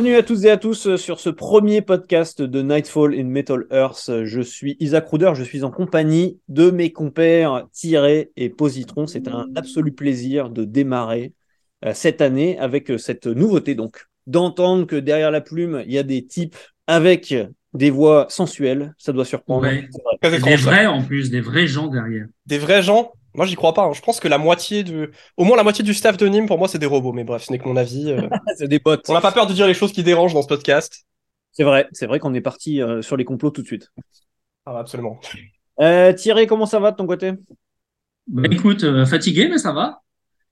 Bienvenue à tous et à tous sur ce premier podcast de Nightfall in Metal Earth. Je suis Isaac Ruder, je suis en compagnie de mes compères Tiré et Positron. C'est un absolu plaisir de démarrer euh, cette année avec euh, cette nouveauté, donc d'entendre que derrière la plume, il y a des types avec des voix sensuelles. Ça doit surprendre. Ouais. Des vrais en plus, des vrais gens derrière. Des vrais gens Moi, j'y crois pas. hein. Je pense que la moitié de. Au moins la moitié du staff de Nîmes, pour moi, c'est des robots. Mais bref, ce n'est que mon avis. euh. C'est des potes. On n'a pas peur de dire les choses qui dérangent dans ce podcast. C'est vrai, c'est vrai qu'on est parti euh, sur les complots tout de suite. Ah, absolument. Euh, Thierry, comment ça va de ton côté? Bah, écoute, euh, fatigué, mais ça va.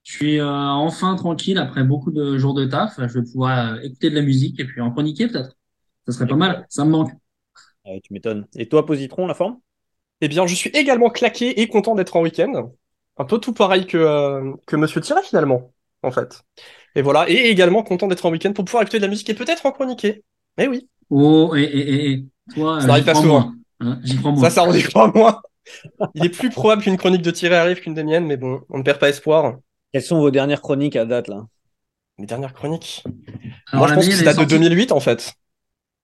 Je suis euh, enfin tranquille après beaucoup de jours de taf. Je vais pouvoir euh, écouter de la musique et puis en chroniquer peut-être. Ça serait pas mal. Ça me manque. Ouais, Tu m'étonnes. Et toi, Positron, la forme? Eh bien, je suis également claqué et content d'être en week-end. Un peu tout pareil que, euh, que Monsieur Thierry, finalement, en fait. Et voilà. Et également content d'être en week-end pour pouvoir écouter de la musique et peut-être en chroniquer. Mais oui. Oh, et, et, et, et toi, Ça pas crois souvent. moins. Hein, crois. Ça, ça en dit pas moi. Il est plus probable qu'une chronique de Thierry arrive qu'une des miennes, mais bon, on ne perd pas espoir. Quelles sont vos dernières chroniques à date là? Mes dernières chroniques? Alors, Moi, je la pense que ça date de est sortie 2008, en fait.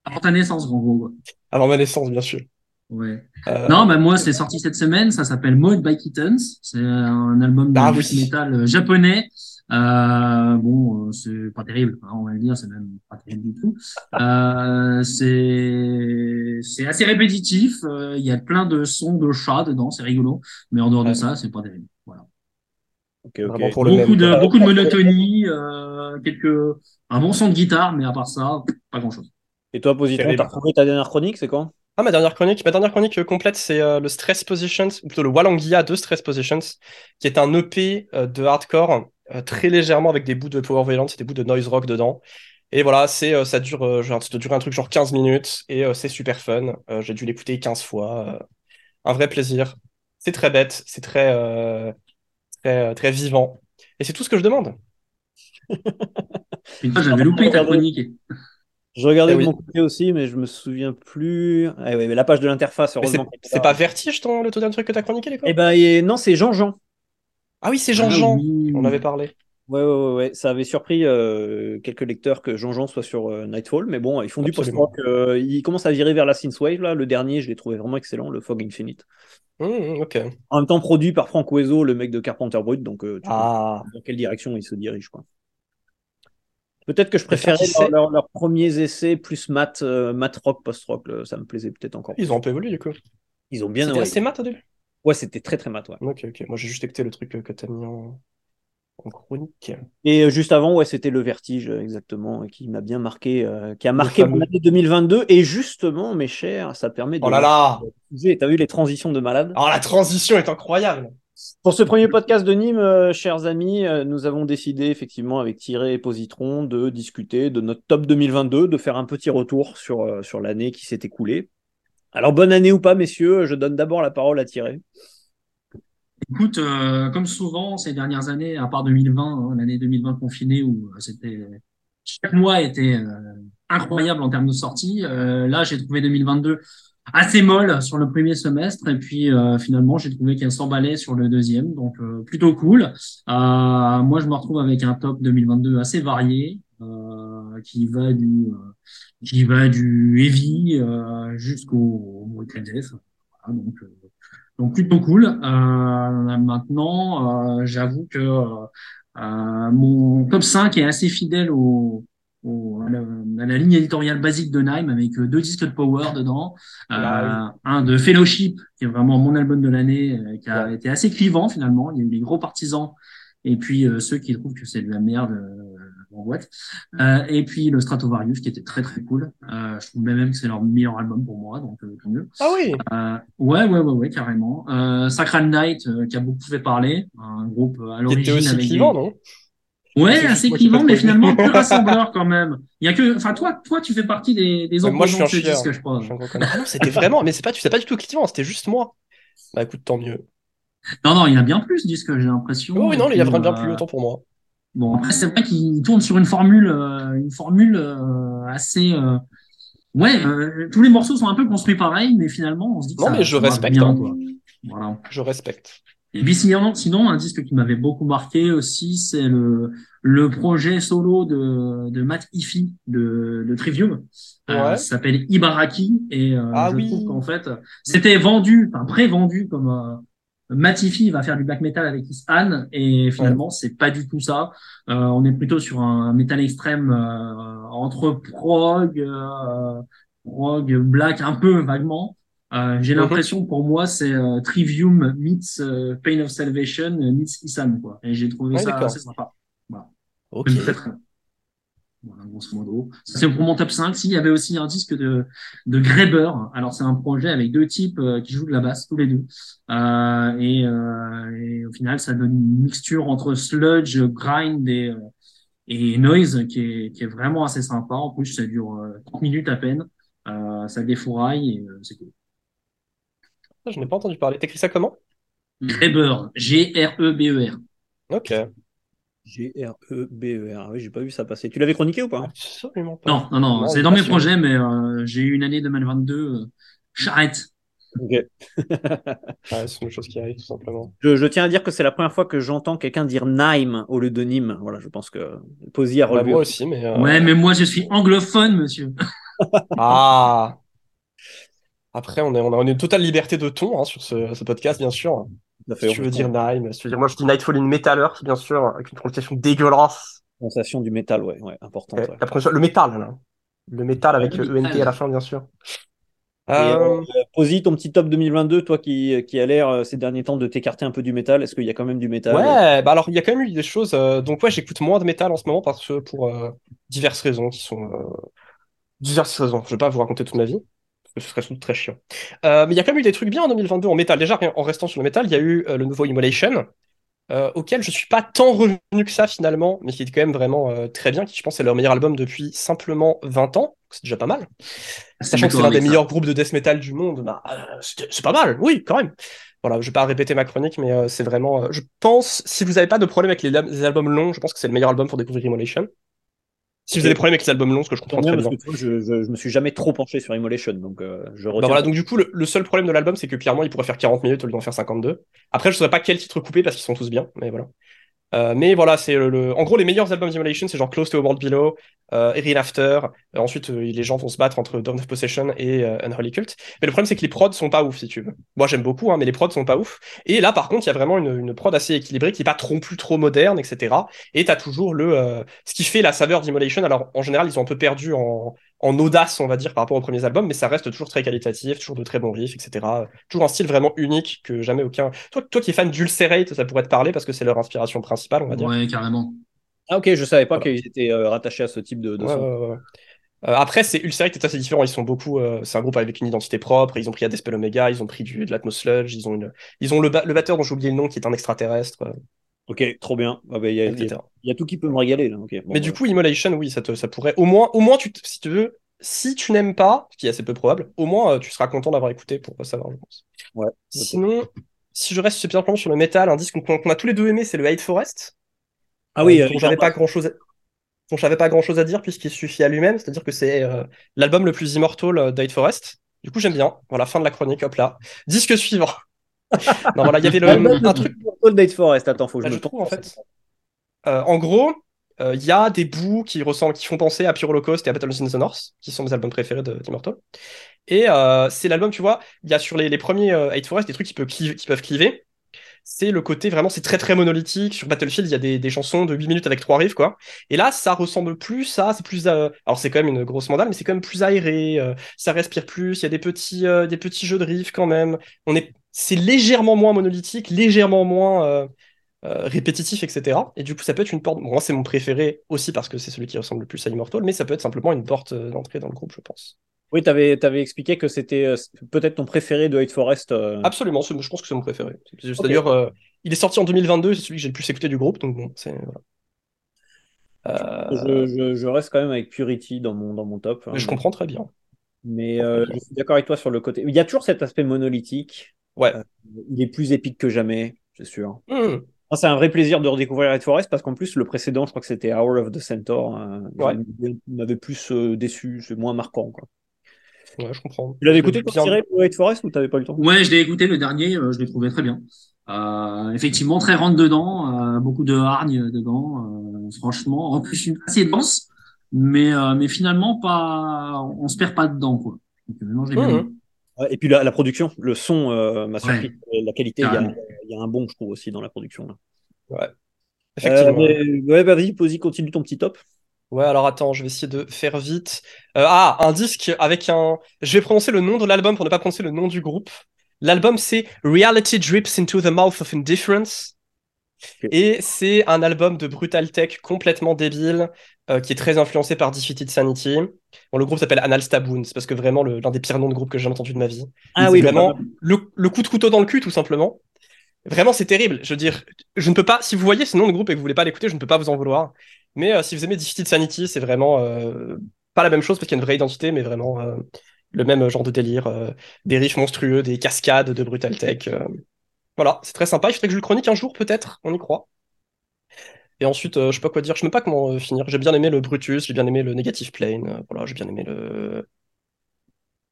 Avant ta naissance, en gros. Avant ma naissance, bien sûr. Ouais. Euh, Non, bah moi, c'est sorti cette semaine. Ça s'appelle Mode by Kittens. C'est un album de Ah death oui. metal euh, japonais. Euh, bon, euh, c'est pas terrible, hein, on va le dire, c'est même pas terrible du tout. Euh, c'est c'est assez répétitif. euh, Il y a plein de sons de chats dedans, c'est rigolo. Mais en dehors de ça, c'est pas terrible. Voilà. Ok, ok. Vraiment pour le Beaucoup même. de beaucoup de monotonie, euh, quelques un bon son de guitare, mais à part ça, pas grand chose. Et toi, Positron, t'as retrouvé ta dernière chronique, c'est quand? Ah, ma dernière chronique, ma dernière chronique euh, complète, c'est euh, le Stress Positions, ou plutôt le Wallangia de Stress Positions, qui est un EP euh, de hardcore, euh, très légèrement avec des bouts de power violence et des bouts de noise rock dedans. Et voilà, c'est, euh, ça dure, euh, genre, ça doit durer un truc genre 15 minutes, et euh, c'est super fun. Euh, j'ai dû l'écouter 15 fois. euh, un vrai plaisir. C'est très bête, c'est très, euh, très, très vivant. Et c'est tout ce que je demande. J'avais loupé ta chronique. Je regardais Eh de oui. mon côté aussi, mais je me souviens plus. Ah, ouais, mais la page de l'interface, heureusement. c'est pas Vertige, ton, le tout dernier truc que t'as chroniqué, les Eh ben, et- non, c'est Jean-Jean. Ah oui, c'est Jean-Jean, Ah oui. on avait parlé. Ouais, ouais, ouais, ouais. Ça avait surpris euh, quelques lecteurs que Jean-Jean soit sur euh, Nightfall, mais bon, ils font Absolument. du post-rock. euh, ils commencent à virer vers la synthwave, là. Le dernier, je l'ai trouvé vraiment excellent, le Fog Infinite. Hum, ok. En même temps, produit par Frank Oizo, le mec de Carpenter Brut, donc euh, tu Ah. vois dans quelle direction ils se dirigent, quoi. Peut-être que je préférais leur- leur- leurs premiers essais plus mat, euh, mat rock, post-rock, ça me plaisait peut-être encore. Ils ont un peu évolué, du coup. Ils ont bien. C'était ouais. assez mat au début. Ouais, c'était très très mat, ouais. Ok, ok. Moi, j'ai juste écouté le truc euh, que t'as mis en... en chronique. Et euh, juste avant, ouais, c'était le Vertige, euh, exactement, qui m'a bien marqué, euh, qui a marqué mon année 2022. Et justement, mes chers, ça permet de. Oh là là T'as vu les transitions de malade Oh, la transition est incroyable Pour ce premier podcast de Nîmes, euh, chers amis, euh, nous avons décidé effectivement avec Thierry et Positron de discuter de notre top 2022, de faire un petit retour sur, euh, sur l'année qui s'est écoulée. Alors bonne année ou pas, messieurs, je donne d'abord la parole à Thierry. Écoute, comme souvent ces dernières années, à part 2020, hein, l'année 2020 confinée où c'était chaque mois était incroyable en termes de sorties. là, j'ai trouvé 2022 assez molle sur le premier semestre et puis euh, finalement j'ai trouvé qu'elle s'emballait sur le deuxième, donc euh, plutôt cool. Euh, moi, je me retrouve avec un top 2022 assez varié euh, qui va du euh, qui va du heavy euh, jusqu'au au Brutal donc donc plutôt cool. Maintenant, j'avoue que mon top 5 est assez fidèle au, au- à, la, à la ligne éditoriale basique de Nime avec euh, deux disques de Power dedans, euh, Ah un de Fellowship qui est vraiment mon album de l'année, euh, qui a Ouais. été assez clivant finalement. Il y a eu les gros partisans et puis euh, ceux qui trouvent que c'est de la merde euh, en boîte. Euh, et puis le Stratovarius qui était très très cool. Euh, je trouve même que c'est leur meilleur album pour moi, donc euh, tant mieux. Ah oui Euh, ouais, ouais, ouais, ouais, carrément. Euh, Sacral Knight, euh, qui a beaucoup fait parler, un groupe euh, à l'origine aussi avec des- clivant, non? Ouais, C'est assez clivant, pas mais finalement aimé. plus rassembleur quand même. Il y a que, enfin toi, toi, tu fais partie des, des Ouais, Moi, je suis un chieur. disque, je crois. Un. Ah non, c'était vraiment... Mais c'est pas, c'est pas du tout clivant, c'était juste moi. Bah écoute, tant mieux. Non, non, il y en a bien plus, disque, j'ai l'impression. Oh oui, non, il y a puis, vraiment bien euh, plus, autant pour moi. Bon, après, c'est vrai qu'il tourne sur une formule, euh, une formule euh, assez. euh, Ouais, euh, tous les morceaux sont un peu construits pareil, mais finalement, on se dit que Non, ça, mais je respecte, bien, hein. Voilà. Je respecte. Et puis sinon, sinon un disque qui m'avait beaucoup marqué aussi, c'est le, le projet solo de, de Matt Iffy de, de Trivium. Euh, Ouais. ça s'appelle Ibaraki et euh, Ah je oui. trouve qu'en fait, c'était vendu, enfin pré-vendu comme euh, Matt Iffy va faire du black metal avec Is Anne et finalement c'est pas du tout ça. Euh, on est plutôt sur un métal extrême euh, entre prog, euh, prog, black un peu vaguement. Euh, J'ai Mhm. l'impression pour moi c'est euh, Trivium meets euh, Pain of Salvation meets Isan quoi. Et j'ai trouvé Ouais, ça assez sympa. Ok. Même très, très bien. Voilà, grosso modo. Ça, c'est pour mon top 5. S'il y avait aussi un disque de, de Graeber. Alors, c'est un projet avec deux types euh, qui jouent de la basse, tous les deux. Euh, et, euh, et au final, ça donne une mixture entre sludge, grind et, euh, et noise qui est, qui est vraiment assez sympa. En plus, ça dure euh, 30 minutes à peine. Euh, ça défouraille et euh, c'est cool. Ah, Je n'ai pas entendu parler. T'écris ça comment? Graeber, G-R-E-B-E-R. Ok. G-R-E-B-E-R. Ah oui, j'ai pas vu ça passer. Tu l'avais chroniqué ou pas? Absolument pas. Non, non, non, Non, c'est dans mes projets, mais euh, j'ai eu une année 2022. Euh, J'arrête. Ok. Ouais, c'est une chose qui arrive tout simplement. Je, je tiens à dire que c'est la première fois que j'entends quelqu'un dire Nîmes au lieu de Nîmes. Voilà, je pense que Posy a Bah, relevé. moi aussi, mais. euh, Ouais, mais moi je suis anglophone, monsieur. Ah! Après, on est, on a une totale liberté de ton hein, sur ce, ce podcast, bien sûr. Si tu veux dire Nine, si tu veux dire, moi je dis Nightfall in Metaller, bien sûr, avec une prononciation dégueulasse. Sensation du métal, ouais, ouais, importante. Ouais, ouais. la prononciation- le métal, là. Le métal avec le ENT à la fin, bien sûr. Et, Euh, euh, Posy, ton petit top 2022, toi qui, qui a l'air euh, ces derniers temps de t'écarter un peu du métal, est-ce qu'il y a quand même du métal Ouais, bah alors il y a quand même eu des choses. euh, donc ouais, j'écoute moins de métal en ce moment parce que pour euh, diverses raisons qui sont euh, diverses raisons. Je vais pas vous raconter toute ma vie ce serait sans doute très chiant. Euh, mais il y a quand même eu des trucs bien en 2022 en métal. Déjà, en restant sur le métal, il y a eu euh, le nouveau Immolation. euh, auquel je suis pas tant revenu que ça finalement, mais qui est quand même vraiment très bien, qui je pense est leur meilleur album depuis simplement 20 ans, c'est déjà pas mal. Sachant que c'est l'un des meilleurs groupes de death metal du monde, bah, c'est pas mal, oui, quand même. Voilà, je vais pas répéter ma chronique, mais c'est vraiment. je pense, si vous avez pas de problème avec les, les albums longs, je pense que c'est le meilleur album pour découvrir Immolation. Si vous avez des problèmes avec les albums longs, ce que je comprends très parce bien. que tu vois, je, je, je me suis jamais trop penché sur Immolation, donc euh, je Bah voilà, donc du coup, le, le seul problème de l'album, c'est que clairement, il pourrait faire 40 minutes au lieu d'en faire 52. Après, je saurais pas quel titre couper parce qu'ils sont tous bien, mais voilà. Euh, mais voilà, c'est le, le- En gros, les meilleurs albums d'Immolation, c'est genre Close to a World Below, euh, Erin After. Euh, ensuite, euh, les gens vont se battre entre Dawn of Possession et euh, Unholy Cult. Mais le problème, c'est que les prods sont pas ouf, si tu veux. Moi, j'aime beaucoup, hein, mais les prods sont pas ouf. Et là, par contre, il y a vraiment une, une prod assez équilibrée qui est pas trop plus trop moderne, etc. Et t'as toujours le, ce qui fait la saveur d'Immolation. Alors, en général, ils ont un peu perdu en, en audace, on va dire, par rapport aux premiers albums, mais ça reste toujours très qualitatif, toujours de très bons riffs, etc. Toujours un style vraiment unique que jamais aucun. Toi, toi qui es fan d'Ulcerate, ça pourrait te parler parce que c'est leur inspiration principale, on va dire. Ouais, carrément. Ah ok, je savais pas Voilà. qu'ils étaient euh, rattachés à ce type de, de Ouais, son. ouais, ouais. Euh, après, c'est Ulcerate est assez différent. Ils sont beaucoup. euh, c'est un groupe avec une identité propre. Ils ont pris Adespel Omega, ils ont pris du, de l'Atmos Sludge, ils ont, une, ils ont le, ba- le batteur dont j'ai oublié le nom qui est un extraterrestre, euh, Ok, trop bien. Ah bah, Il y, a- il y a- etc. il y a tout qui peut me régaler là. bon, Mais du voilà. coup, Immolation, oui, ça, te, ça pourrait. Au moins, au moins tu, si tu veux, si tu n'aimes pas, ce qui est assez peu probable, au moins euh, tu seras content d'avoir écouté pour savoir, je pense. Ouais. Sinon, si je reste simplement sur le métal, un disque qu'on a tous les deux aimé, c'est le Hate Forest. Ah oui, euh, euh, dont j'avais pas grand chose. À... dont j'avais pas grand chose à dire puisqu'il suffit à lui-même, c'est-à-dire que c'est euh, l'album le plus immortal d'Hate Forest. Du coup, j'aime bien. Voilà, fin de la chronique, hop là. Disque suivant. Non, voilà, il y avait le, un truc. Cold Date Forest, attends, faut que Bah, je je me trouve en fait. Euh, en gros, euh, il y a des bouts qui ressemblent, qui font penser à Pure Holocaust et à Battle in the North, qui sont mes albums préférés de- d'Immortal. Et euh, c'est l'album, tu vois, il y a sur les, les premiers euh, Hate Forest des trucs qui peuvent, cliver- qui peuvent cliver. C'est le côté vraiment, c'est très très monolithique. Sur Battlefield, il y a des, des chansons de 8 minutes avec trois riffs, quoi. Et là, ça ressemble plus à, c'est plus, euh, alors c'est quand même une grosse mandale, mais c'est quand même plus aéré. euh, ça respire plus. Il y a des petits, euh, des petits jeux de riffs quand même. On est, c'est légèrement moins monolithique, légèrement moins euh, euh, répétitif, etc. Et du coup, ça peut être une porte. bon, moi, c'est mon préféré aussi parce que c'est celui qui ressemble le plus à Immortal, mais ça peut être simplement une porte euh, d'entrée dans le groupe, je pense. Oui, tu avais, expliqué que c'était euh, peut-être ton préféré de Hate Forest. Absolument, je pense que c'est mon préféré. C'est-à-dire, il est sorti en 2022, c'est celui que j'ai le plus écouté du groupe, donc bon, c'est voilà. Je, je- je reste quand même avec Purity dans mon, dans mon top. hein. je comprends très bien. Mais je suis d'accord avec toi sur le côté. Il y a toujours cet aspect monolithique. Ouais. Euh, il est plus épique que jamais, c'est sûr. Hmm. C'est un vrai plaisir de redécouvrir Red Forest parce qu'en plus, le précédent, je crois que c'était Hour of the Centaur. euh, Ouais. il m'avait plus euh, déçu, c'est moins marquant. Quoi. Ouais, je comprends. Tu l'avais Je écouté pour bien- tirer Red Forest ou t'avais pas eu le temps? Ouais, je l'ai écouté le dernier, euh, je l'ai trouvé très bien. Euh, effectivement, très rentre dedans, euh, beaucoup de hargne dedans. euh, franchement, en plus une assez dense, mais euh, mais finalement pas, on se perd pas dedans quoi. Donc, non, j'ai bien Mhm. aimé. Et puis la, la production, le son euh, m'a surpris. La qualité, il y, a, Carrément. il y a un bon, je trouve, aussi dans la production. Là. Ouais. Euh, Effectivement. mais- ouais, bah, vas-y, Posy, continue ton petit top. Ouais, alors attends, je vais essayer de faire vite. Euh, ah, un disque avec un. Je vais prononcer le nom de l'album pour ne pas prononcer le nom du groupe. L'album, c'est Reality Drips into the Mouth of Indifference. Et c'est un album de Brutal Tech complètement débile, euh, qui est très influencé par Defeated Sanity. Bon, le groupe s'appelle Anal Staboon, c'est parce que vraiment l'un des pires noms de groupe que j'ai jamais entendu de ma vie. Ah oui, vraiment le, le coup de couteau dans le cul, tout simplement. Vraiment, c'est terrible. Je veux dire, je ne peux pas. Si vous voyez ce nom de groupe et que vous voulez pas l'écouter, je ne peux pas vous en vouloir. Mais euh, si vous aimez Defeated Sanity, c'est vraiment euh, pas la même chose parce qu'il y a une vraie identité, mais vraiment euh, le même genre de délire. euh, des riffs monstrueux, des cascades de Brutal Tech. Voilà, c'est très sympa. Il faudrait que je le chronique un jour, peut-être. On y croit. Et ensuite, euh, je sais pas quoi dire. Je sais même pas comment euh, finir. J'ai bien aimé le Brutus, j'ai bien aimé le Negative Plane. euh, voilà, j'ai bien aimé le.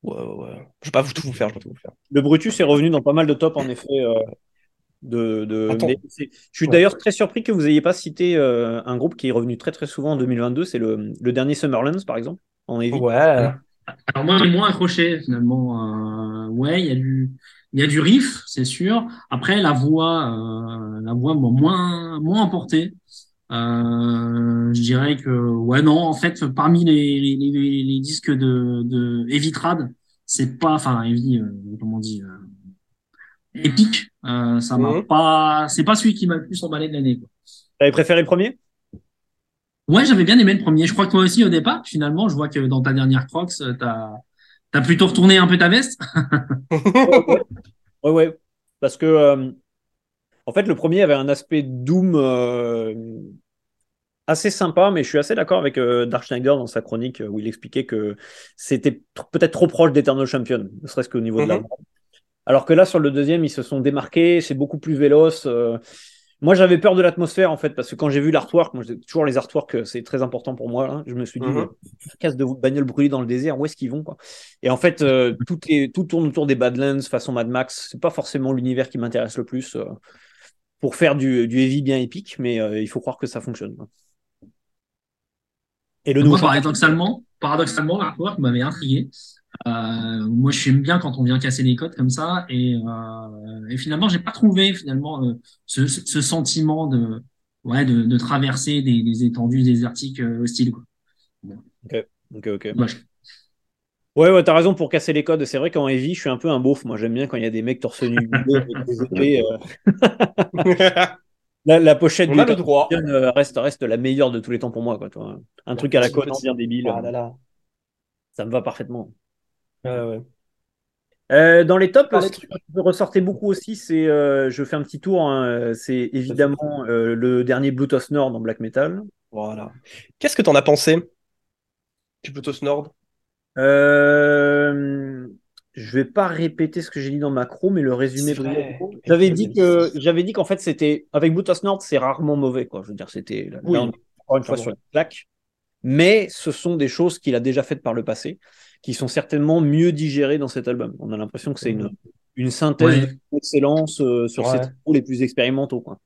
Ouais, ouais, ouais. Je vais pas vous tout vous faire, je vais pas tout vous faire. Le Brutus est revenu dans pas mal de tops, en effet. euh, de, mais je suis Ouais. d'ailleurs très surpris que vous n'ayez pas cité euh, un groupe qui est revenu très très souvent en 2022. C'est le, le dernier Summerlands, par exemple, en. Ouais. Alors moi j'ai moins accroché finalement. Euh, ouais, il y a du il y a du riff, c'est sûr. Après la voix euh, la voix m'a moins moins emporté. Euh, je dirais que ouais non en fait parmi les les, les, les disques de de Heavy Trad, c'est pas enfin Heavy euh, comment on dit euh, épique, euh, ça m'a Mhm. pas c'est pas celui qui m'a le plus emballé de l'année quoi. T'avais préféré le premier? Ouais, j'avais bien aimé le premier. Je crois que toi aussi au départ, finalement, je vois que dans ta dernière Crocs, euh, t'as t'as plutôt retourné un peu ta veste? Ouais, ouais. Parce que, euh, en fait, le premier avait un aspect Doom euh, assez sympa, mais je suis assez d'accord avec euh, Dark Schneider dans sa chronique où il expliquait que c'était tr- peut-être trop proche d'Eternal Champion, ne serait-ce qu'au niveau de la Mhm. voix. Alors que là, sur le deuxième, ils se sont démarqués, c'est beaucoup plus véloce. Euh. Moi, j'avais peur de l'atmosphère, en fait, parce que quand j'ai vu l'artwork, moi, toujours les artworks, euh, c'est très important pour moi. hein, je me suis dit, Mhm. mais, casse de bagnole brûlée dans le désert, où est-ce qu'ils vont quoi? Et en fait, euh, tout, est, tout tourne autour des Badlands façon Mad Max. C'est pas forcément l'univers qui m'intéresse le plus euh, pour faire du, du heavy bien épique, mais euh, il faut croire que ça fonctionne. quoi. Et le nouveau Moi, paradoxalement, paradoxalement, l'artwork m'avait intrigué. Euh, moi, je j'aime bien quand on vient casser les codes comme ça, et, euh, et finalement, j'ai pas trouvé finalement euh, ce, sentiment de, ouais, de, de traverser des, des étendues désertiques euh, hostiles. Quoi. Ok, ok. Dommage. Ouais, ouais, t'as raison pour casser les codes. C'est vrai qu'en heavy, je suis un peu un beauf. Moi, j'aime bien quand il y a des mecs torse nu des euh. La, la pochette On du a le droit. Champion, reste, reste la meilleure de tous les temps pour moi. Quoi. Un truc à la petit- bien débile. Ah là là. Ça me va parfaitement. Ouais. Euh, dans les tops, ce qui ressortait beaucoup aussi, c'est, euh, je fais un petit tour, hein, c'est évidemment euh, le dernier Bluetooth Nord en black metal. Voilà. Qu'est-ce que t'en as pensé du Bluetooth Nord? Je vais pas répéter ce que j'ai dit dans macro, mais le résumé. J'avais dit que j'avais dit qu'en fait c'était avec Bluetooth Nord, c'est rarement mauvais quoi. Je veux dire, c'était Oui. encore une fois Clairement. sur une plaque, mais ce sont des choses qu'il a déjà faites par le passé, qui sont certainement mieux digérées dans cet album. On a l'impression que c'est une une synthèse Ouais. d'excellence euh, sur Ouais. ses travaux les plus expérimentaux quoi.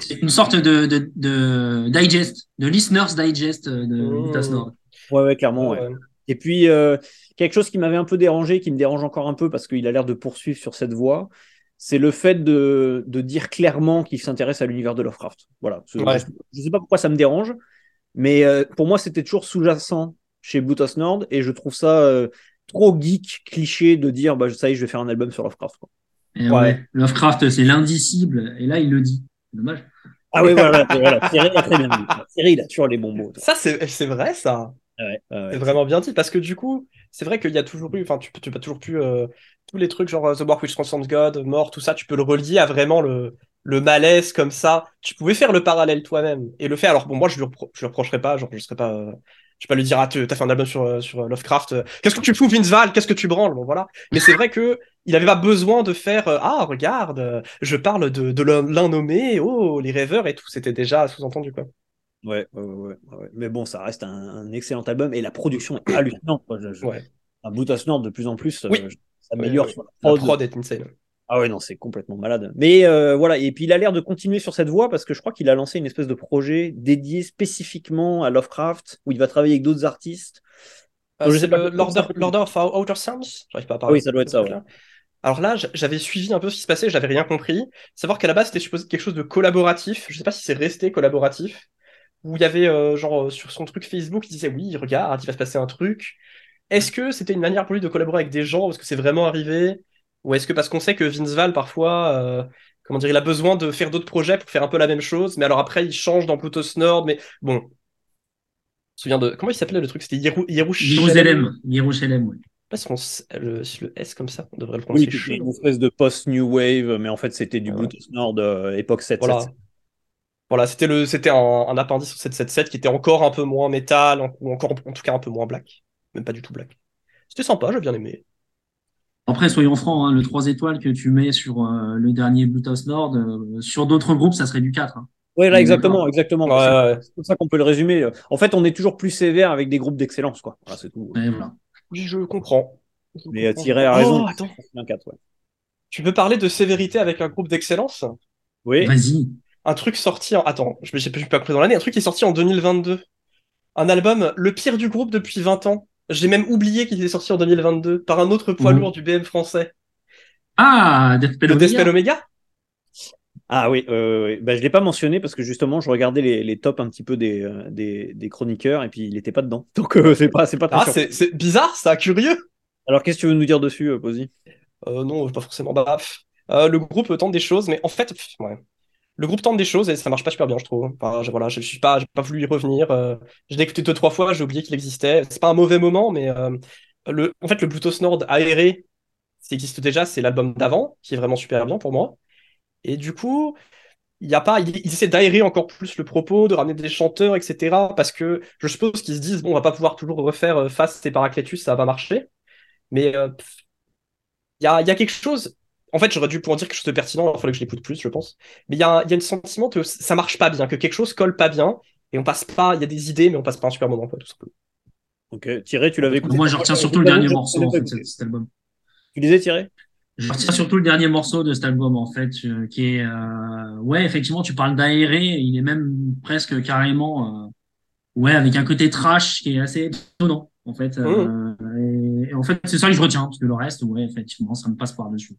C'est une sorte de, de, de digest, de listeners digest euh, de Mmh. Lutas Nord. Ouais, ouais, clairement. ouais. Ouais. Et puis, euh, quelque chose qui m'avait un peu dérangé, qui me dérange encore un peu parce qu'il a l'air de poursuivre sur cette voie, c'est le fait de, de dire clairement qu'il s'intéresse à l'univers de Lovecraft. Voilà. Je ne sais pas pourquoi ça me dérange, mais euh, pour moi, c'était toujours sous-jacent chez Bluetooth Nord et je trouve ça euh, trop geek, cliché de dire bah, ça y est, je vais faire un album sur Lovecraft. quoi. Et Ouais. ouais. Lovecraft, c'est l'indicible, et là, il le dit. Dommage. Ah oui, voilà, voilà. Thierry a très bien dit. Thierry, il a toujours les bons mots. toi. Ça, c'est c'est vrai, ça. Ouais, ouais, C'est vraiment bien dit parce que du coup, c'est vrai qu'il y a toujours eu, enfin, tu, peux- tu as toujours pu euh, tous les trucs genre euh, The Work Which Transforms God, Mort, tout ça, tu peux le relier à vraiment le, le malaise comme ça. Tu pouvais faire le parallèle toi-même et le faire. Alors bon, moi, je lui, repro- je lui reprocherais pas, genre, je serais pas, euh, je vais pas lui dire, ah, tu as fait un album sur, euh, sur euh, Lovecraft, euh, qu'est-ce que tu fous, Vince Val, qu'est-ce que tu branles, bon voilà. Mais c'est vrai que il avait pas besoin de faire, ah, regarde, je parle de, de l'un nommé, oh, les rêveurs et tout, c'était déjà sous-entendu quoi. Ouais, ouais, ouais, ouais. Mais bon, ça reste un, un excellent album et la production est hallucinante. quoi. Je- je- Ouais. Un Bluetooth Nord de plus en plus, euh, Oui. s'améliore Ouais, sur la La prod. prod est insane. Ah ouais, non, c'est complètement malade. Mais euh, voilà, et puis il a l'air de continuer sur cette voie parce que je crois qu'il a lancé une espèce de projet dédié spécifiquement à Lovecraft où il va travailler avec d'autres artistes. Euh, je sais pas, L'Order of Outer Sounds? J'arrive pas à parler. Oui, ça doit être ça, ouais. Alors là, j'avais suivi un peu ce qui se passait, j'avais rien compris. Savoir qu'à la base, c'était supposé quelque chose de collaboratif. Je sais pas si c'est resté collaboratif. Où il y avait, euh, genre, sur son truc Facebook, il disait oui, regarde, il va se passer un truc. Est-ce que c'était une manière pour lui de collaborer avec des gens? Est-ce que c'est vraiment arrivé? Ou est-ce que parce qu'on sait que Vince Val, parfois, euh, comment dire, il a besoin de faire d'autres projets pour faire un peu la même chose, mais alors après, il change dans Pluto's Nord, mais bon. Je me souviens de. Comment il s'appelait le truc? C'était Yerushalem. Yerushalem, oui. Le, le, S comme ça, on devrait le prononcer. Oui, une espèce de post-new wave, mais en fait, c'était du voilà. Bluetooth Nord euh, époque 7. Voilà. Voilà, c'était le, c'était un, un, appendice au 777 qui était encore un peu moins métal, ou encore en tout cas un peu moins black, même pas du tout black. C'était sympa, j'ai bien aimé. Après, soyons francs, hein, le 3 étoiles que tu mets sur euh, le dernier Bluetooth Nord, euh, sur d'autres groupes, ça serait du 4. Hein. Oui, là, exactement, exactement. Ouais, c'est comme ça qu'on peut le résumer. En fait, on est toujours plus sévère avec des groupes d'excellence, quoi. Voilà, c'est tout. Ouais, voilà. Je comprends. Mais Thierry a raison. Oh, attends. Tu peux parler de sévérité avec un groupe d'excellence? Oui. Vas-y. Un truc sorti en. Attends, je ne suis pas compris dans l'année. Un truc qui est sorti en 2022. Un album, le pire du groupe depuis 20 ans. J'ai même oublié qu'il était sorti en 2022 par un autre poids mmh. lourd du BM français. Ah, Deathspell Omega. Deathspell Omega? Ah oui, euh, bah, je ne l'ai pas mentionné parce que justement, je regardais les, les tops un petit peu des, euh, des, des, chroniqueurs et puis il n'était pas dedans. Donc euh, c'est pas, pas très Ah, c'est bizarre, ça, curieux. Alors qu'est-ce que tu veux nous dire dessus, euh, Posy? Non, pas forcément. Bah, le groupe tente des choses, mais en fait, pff, ouais. Le groupe tente des choses et ça marche pas super bien, je trouve. Enfin, je, voilà, je suis pas, j'ai pas voulu y revenir. je l'ai écouté deux trois fois, j'ai oublié qu'il existait. C'est pas un mauvais moment, mais le, en fait, le Bluetooth Nord aéré, ça existe déjà. C'est l'album d'avant qui est vraiment super bien pour moi. Et du coup, il y a pas, ils, essaient d'aérer encore plus le propos, de ramener des chanteurs, etc. Parce que je suppose qu'ils se disent, bon, on va pas pouvoir toujours refaire euh, face et Paracletus, ça va marcher. Mais euh, il y, a, y, a, quelque chose. En fait, j'aurais dû pouvoir dire quelque chose de pertinent, il fallait que je l'écoute plus, je pense. Mais il y a, y a un sentiment que ça marche pas bien, que quelque chose colle pas bien, et on passe pas, il y a des idées, mais on passe pas un super moment, quoi, tout simplement. Ok, Thierry, tu l'avais écouté Moi, je retiens surtout le dernier morceau, en fait, cet album. Tu disais, Thierry? Je retiens surtout le dernier morceau de cet album en fait, euh, qui est euh, ouais effectivement tu parles d'aéré, il est même presque carrément euh, ouais avec un côté trash qui est assez étonnant en fait. Euh, et, et, en fait c'est ça que je retiens parce que le reste ouais effectivement ça me passe par dessus.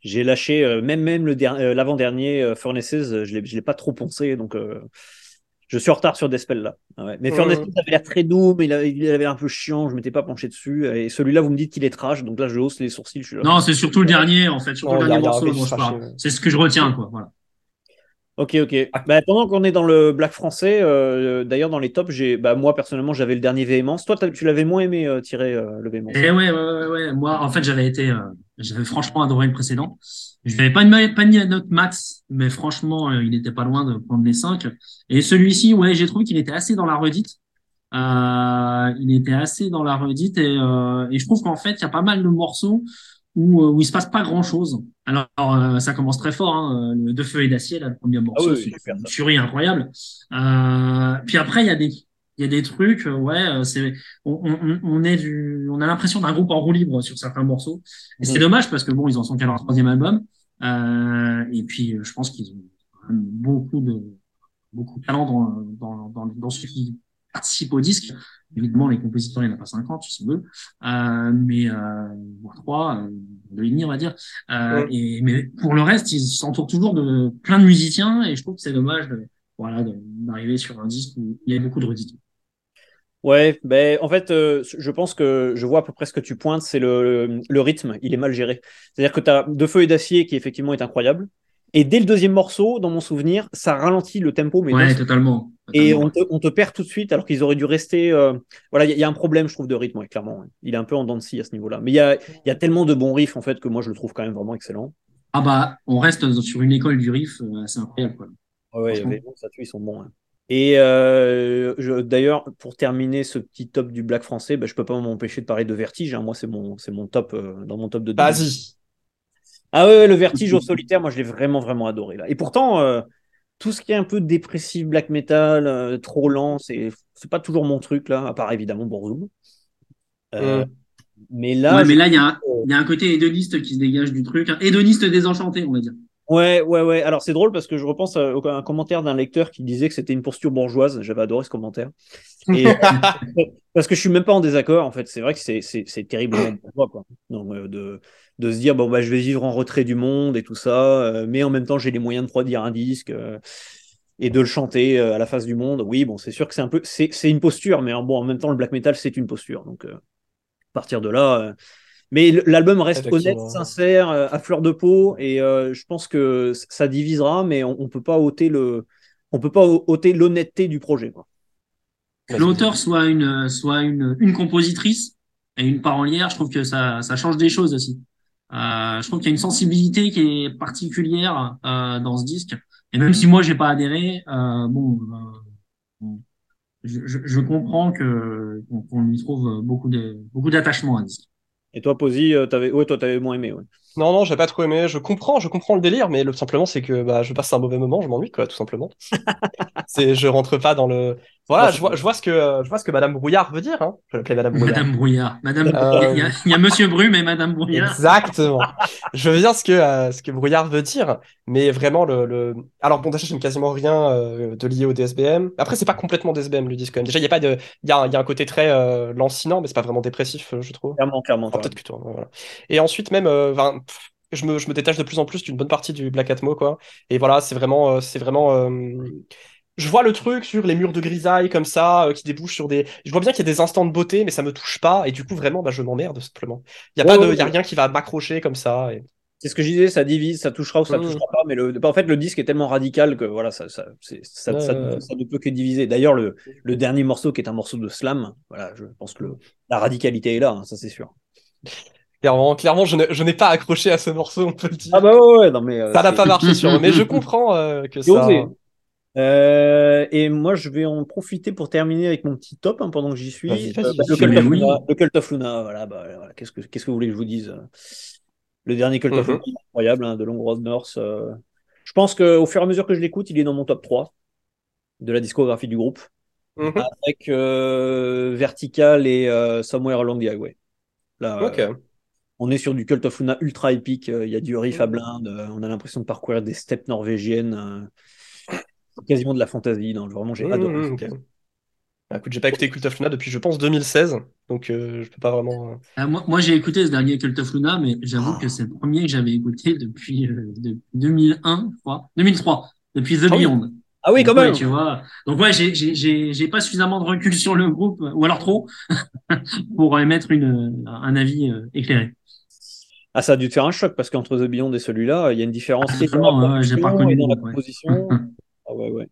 J'ai lâché même même le l'avant dernier Furnaces, je l'ai je l'ai pas trop poncé donc je suis en retard sur Despel là. Ah ouais. Mais Furnace mmh. avait l'air très doux, mais il avait, il avait un peu chiant. Je m'étais pas penché dessus. Et celui-là, vous me dites qu'il est trash, donc là, je hausse les sourcils. Je suis là. Non, c'est surtout le dernier en fait, surtout non, le dernier morceau dont je parle. C'est ce que je retiens, quoi. Voilà. Ok, ok. Bah, pendant qu'on est dans le black français, euh, d'ailleurs dans les tops, j'ai, bah, moi personnellement, j'avais le dernier Véhémence. Toi, tu l'avais moins aimé euh, tirer euh, le Véhémence. Eh ouais, ouais, ouais, ouais, Moi, en fait, j'avais été, euh, j'avais franchement adoré le précédent. Je n'avais pas, pas mis à note max, mais franchement, euh, il n'était pas loin de prendre les 5. Et celui-ci, ouais, j'ai trouvé qu'il était assez dans la redite. Euh, il était assez dans la redite et, et je trouve qu'en fait, il y a pas mal de morceaux où, où il se passe pas grand chose. Alors, euh, ça commence très fort, hein, le De Feu et d'Acier, là, le premier morceau, ah oui, c'est une tuerie incroyable. Euh, puis après, il y a des, il y a des trucs, ouais, c'est, on, on, on est du, on a l'impression d'un groupe en roue libre sur certains morceaux. Et c'est dommage parce que bon, ils en sont qu'à leur troisième album. Euh, et puis, je pense qu'ils ont beaucoup de, beaucoup de talent dans, dans, dans, dans ce qui participe au disque. Évidemment, les compositeurs, il n'y en a pas 50, ils sont deux, euh, mais euh, voire trois, euh, deux et demi, on va dire. Euh, ouais. et, mais pour le reste, ils s'entourent toujours de plein de musiciens, et je trouve que c'est dommage de, voilà, d'arriver sur un disque où il y a beaucoup de redites. Ouais, ben en fait, euh, je pense que je vois à peu près ce que tu pointes, c'est le, le, le, rythme, il est mal géré. C'est-à-dire que tu as De Feu et d'Acier qui effectivement est incroyable, et dès le deuxième morceau, dans mon souvenir, ça ralentit le tempo. Mais ouais, totalement, totalement, Et on te, on te, perd tout de suite, alors qu'ils auraient dû rester. Euh... Voilà, il y, y, a un problème, je trouve, de rythme, ouais, clairement. Il est un peu en dents de scie à ce niveau-là. Mais il y a, y a, tellement de bons riffs, en fait, que moi, je le trouve quand même vraiment excellent. Ah bah, on reste sur une école du riff euh, assez incroyable, quoi. Ouais, mais bon, ça tue, ils sont bons. Hein. Et euh, d'ailleurs, pour terminer ce petit top du black français, bah, je peux pas m'empêcher de parler de Vertige. Hein. Moi, c'est mon, c'est mon top euh, dans mon top de. Vas-y. Ah ouais, le vertige au solitaire, moi je l'ai vraiment vraiment adoré là. Et pourtant, euh, tout ce qui est un peu dépressif, black metal, euh, trop lent, c'est c'est pas toujours mon truc là, à part évidemment Bourzoum. Euh. Mais là, Ouais, mais là, il y, a un- il y a un côté hédoniste qui se dégage du truc. hein. Hédoniste désenchanté, on va dire. Ouais, ouais, ouais. Alors c'est drôle parce que je repense à, à un commentaire d'un lecteur qui disait que c'était une posture bourgeoise. J'avais adoré ce commentaire. Et, euh, parce que je suis même pas en désaccord. En fait, c'est vrai que c'est c'est c'est terriblement bourgeois, quoi. Donc, euh, de de se dire bon bah je vais vivre en retrait du monde et tout ça, euh, mais en même temps j'ai les moyens de produire un disque. euh, et de le chanter euh, à la face du monde, oui, bon, c'est sûr que c'est un peu, c'est c'est une posture, mais en- bon, en même temps, le black metal, c'est une posture. Donc, euh, à partir de là, euh, mais l'album reste honnête, sincère, euh, à fleur de peau, et euh, je pense que ça divisera, mais on, on peut pas ôter le, on peut pas ôter l'honnêteté du projet. Quoi. Que l'auteur soit une, soit une, une compositrice et une parolière, je trouve que ça, ça change des choses aussi. Euh, je trouve qu'il y a une sensibilité qui est particulière euh, dans ce disque. Et même si moi j'ai pas adhéré, euh, bon, euh, bon, je, je, je comprends que qu'on lui trouve beaucoup de beaucoup d'attachement à ce disque. Et toi, Posy, t'avais, ouais, toi, t'avais moins aimé. Ouais. Non, non, j'ai pas trop aimé. Je comprends, je comprends le délire, mais le simplement c'est que bah, je passe un mauvais moment, je m'ennuie quoi, tout simplement. c'est, je rentre pas dans le. Voilà, je vois, je vois ce que, euh, je vois ce que Madame Brouillard veut dire. Hein. Je l'appelais Madame Brouillard. Madame Brouillard, Madame, il Euh, y, a, il y a Monsieur Brume et Madame Brouillard. Exactement. Je veux bien ce que euh, ce que Brouillard veut dire, mais vraiment le, le... alors bon déjà j'aime quasiment rien euh, de lié au DSBM. Après c'est pas complètement DSBM le disque quand même. Déjà il y a pas de il y a, il y a un côté très euh, lancinant mais c'est pas vraiment dépressif je trouve. Clairement, clairement. Enfin, peut-être que toi. voilà. Et ensuite même euh, enfin, pff, je me je me détache de plus en plus d'une bonne partie du Black Atmo quoi. Et voilà c'est vraiment euh, c'est vraiment euh, je vois le truc sur les murs de grisaille comme ça euh, qui débouchent sur des. Je vois bien qu'il y a des instants de beauté, mais ça me touche pas et du coup vraiment bah, je m'emmerde simplement. Il y a Ouais, pas de, ouais, y a rien qui va m'accrocher comme ça. et- C'est ce que je disais, ça divise, ça touchera ou ça Mm. touchera pas, mais le, en fait, le disque est tellement radical que voilà, ça, ça, ça, ça, ne peut que diviser. D'ailleurs, le, le dernier morceau qui est un morceau de slam, voilà, je pense que le- la radicalité est là, hein, ça c'est sûr. Clairement, clairement, je n'ai pas accroché à ce morceau, on peut le dire. Ah bah ouais, ouais, non mais euh, ça n'a pas marché sur mais je comprends euh, que ça. osé. Euh, et moi, je vais en profiter pour terminer avec mon petit top hein, pendant que j'y suis. Euh, bah, le. Cult of oui. Luna, le Cult of Luna, voilà, bah, voilà. Qu'est-ce que qu'est-ce que vous voulez que je vous dise? Le dernier Cult of Mhm. Luna, incroyable, hein, de Long Road North. euh. Je pense qu'au fur et à mesure que je l'écoute, il est dans mon top 3 de la discographie du groupe, Mhm. avec Vertical et Somewhere Along the Highway. Là, on est sur du Cult of Luna ultra épique. Il y a du riff à Mhm. blinde. on a l'impression de parcourir des steppes norvégiennes. Euh, c'est quasiment de la fantaisie. non, vraiment, j'ai Mhm, adoré. ok. Bah, écoute, j'ai pas écouté Cult of Luna depuis, je pense, 2016, donc euh, je peux pas vraiment. euh, Ah, moi, moi j'ai écouté ce dernier Cult of Luna, mais j'avoue Ah. que c'est le premier que j'avais écouté depuis, euh, depuis 2001, je crois. 2003, depuis The Ah. Beyond. Ah oui, quand ouais, même. tu vois. Donc ouais, j'ai j'ai j'ai j'ai pas suffisamment de recul sur le groupe, ou alors trop, pour émettre une un avis euh, éclairé. Ah, ça a dû te faire un choc parce qu'entre The Beyond et celui-là, il y a une différence Ah, dans la ouais, j'ai pas production reconnu et le dans la composition. Ah ouais, ouais.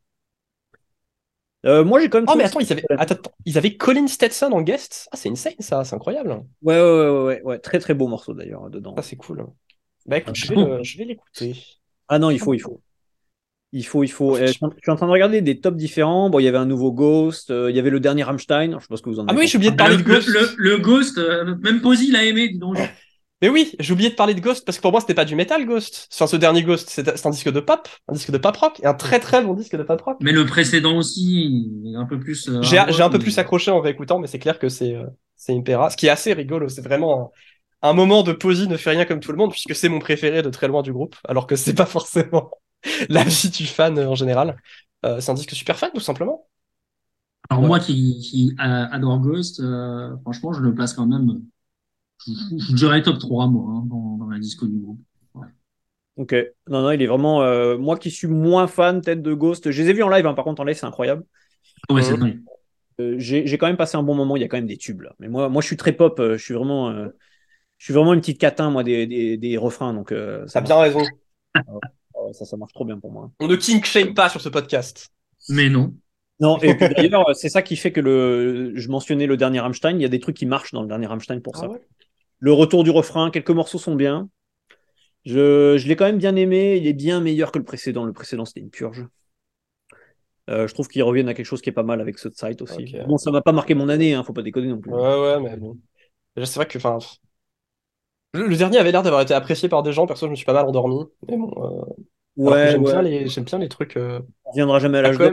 Euh, moi, j'ai quand même. Oh, mais attends, ils avaient, attends, attends, ils avaient Colin Stetson en guest? Ah, c'est insane ça, c'est incroyable. Ouais, ouais, ouais, ouais, ouais. Très, très beau morceau d'ailleurs dedans. Ça, c'est cool. Bah écoute, je vais le- je vais l'écouter. Ah non, il faut, il faut. Il faut, il faut. Euh, je suis en- je suis en train de regarder des tops différents. Bon, il y avait un nouveau Ghost. euh, il y avait le dernier Rammstein. Je ce que vous en Ah avez oui, pensé. j'ai oublié de parler le, de Ghost. le, le, le Ghost, euh, même Posy l'a aimé, dis donc. Mais oui, j'ai oublié de parler de Ghost parce que pour moi c'était pas du metal Ghost. Enfin, ce dernier Ghost, c'est un disque de pop, un disque de pop rock et un très très bon disque de pop rock. Mais le précédent aussi, il est un peu plus. euh, J'ai un peu plus accroché en réécoutant, mais c'est clair que c'est euh, c'est Impera. Ce qui est assez rigolo, c'est vraiment un, un moment de Posy ne fait rien comme tout le monde puisque c'est mon préféré de très loin du groupe, alors que c'est pas forcément l'avis du fan euh, en général. Euh, c'est un disque super fan tout simplement. Alors Ouais. moi qui, qui adore Ghost, franchement, je le place quand même. Je, je- dirais top 3, moi, hein, dans, dans la disco du groupe. Ok. Non, non, il est vraiment. euh, moi qui suis moins fan peut-être de Ghost. Je les ai vus en live. hein, par contre, en live, c'est incroyable. Ouais, c'est Mhm. dingue. Euh, j'ai quand même passé un bon moment. Il y a quand même des tubes là. Mais moi, moi, je suis très pop. euh, je suis vraiment. euh, je suis vraiment une petite catin moi des, des, des refrains. Donc euh, ça, T'as bien raison. marche, ça, ça marche trop bien pour moi. On ne king shame pas sur ce podcast. Mais non. Non, et puis d'ailleurs, c'est ça qui fait que le, je mentionnais le dernier Rammstein. Il y a des trucs qui marchent dans le dernier Rammstein pour ça. Ah ouais? Le retour du refrain, quelques morceaux sont bien. Je, je l'ai quand même bien aimé. Il est bien meilleur que le précédent. Le précédent, c'était une purge. Euh, je trouve qu'ils reviennent à quelque chose qui est pas mal avec ce site aussi. Bon, ça m'a pas marqué mon année, hein, faut pas déconner non plus. Ouais, ouais, mais bon. Déjà, c'est vrai que, enfin. Le, le dernier avait l'air d'avoir été apprécié par des gens, perso, je me suis pas mal endormi. Mais bon, euh, Ouais, j'aime bien ouais. les, j'aime bien les trucs. euh, On reviendra jamais à ah, l'âge d'or.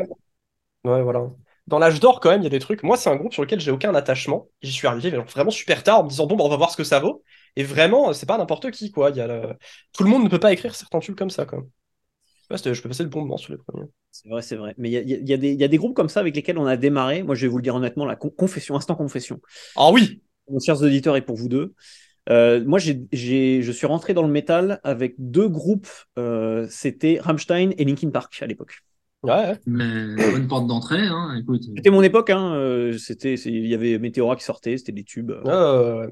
Ouais, voilà. Dans l'âge d'or, quand même, il y a des trucs. Moi, c'est un groupe sur lequel j'ai aucun attachement. J'y suis arrivé vraiment super tard en me disant, bon, bah, on va voir ce que ça vaut. Et vraiment, c'est pas n'importe qui, quoi. Il y a le... Tout le monde ne peut pas écrire certains tubes comme ça, quoi. je peux passer le bon moment sur les premiers. C'est vrai, c'est vrai. Mais il y a, y, a y a, des groupes comme ça avec lesquels on a démarré. Moi, je vais vous le dire honnêtement, la confession, instant confession. Ah oui Mon chers auditeurs et pour vous deux. Euh, moi, je suis rentré dans le métal avec deux groupes. Euh, c'était Rammstein et Linkin Park à l'époque. Ouais. Mais bonne porte d'entrée, hein, écoute. C'était mon époque, hein. Euh, c'était, il y avait Meteora qui sortait, c'était des tubes. Euh.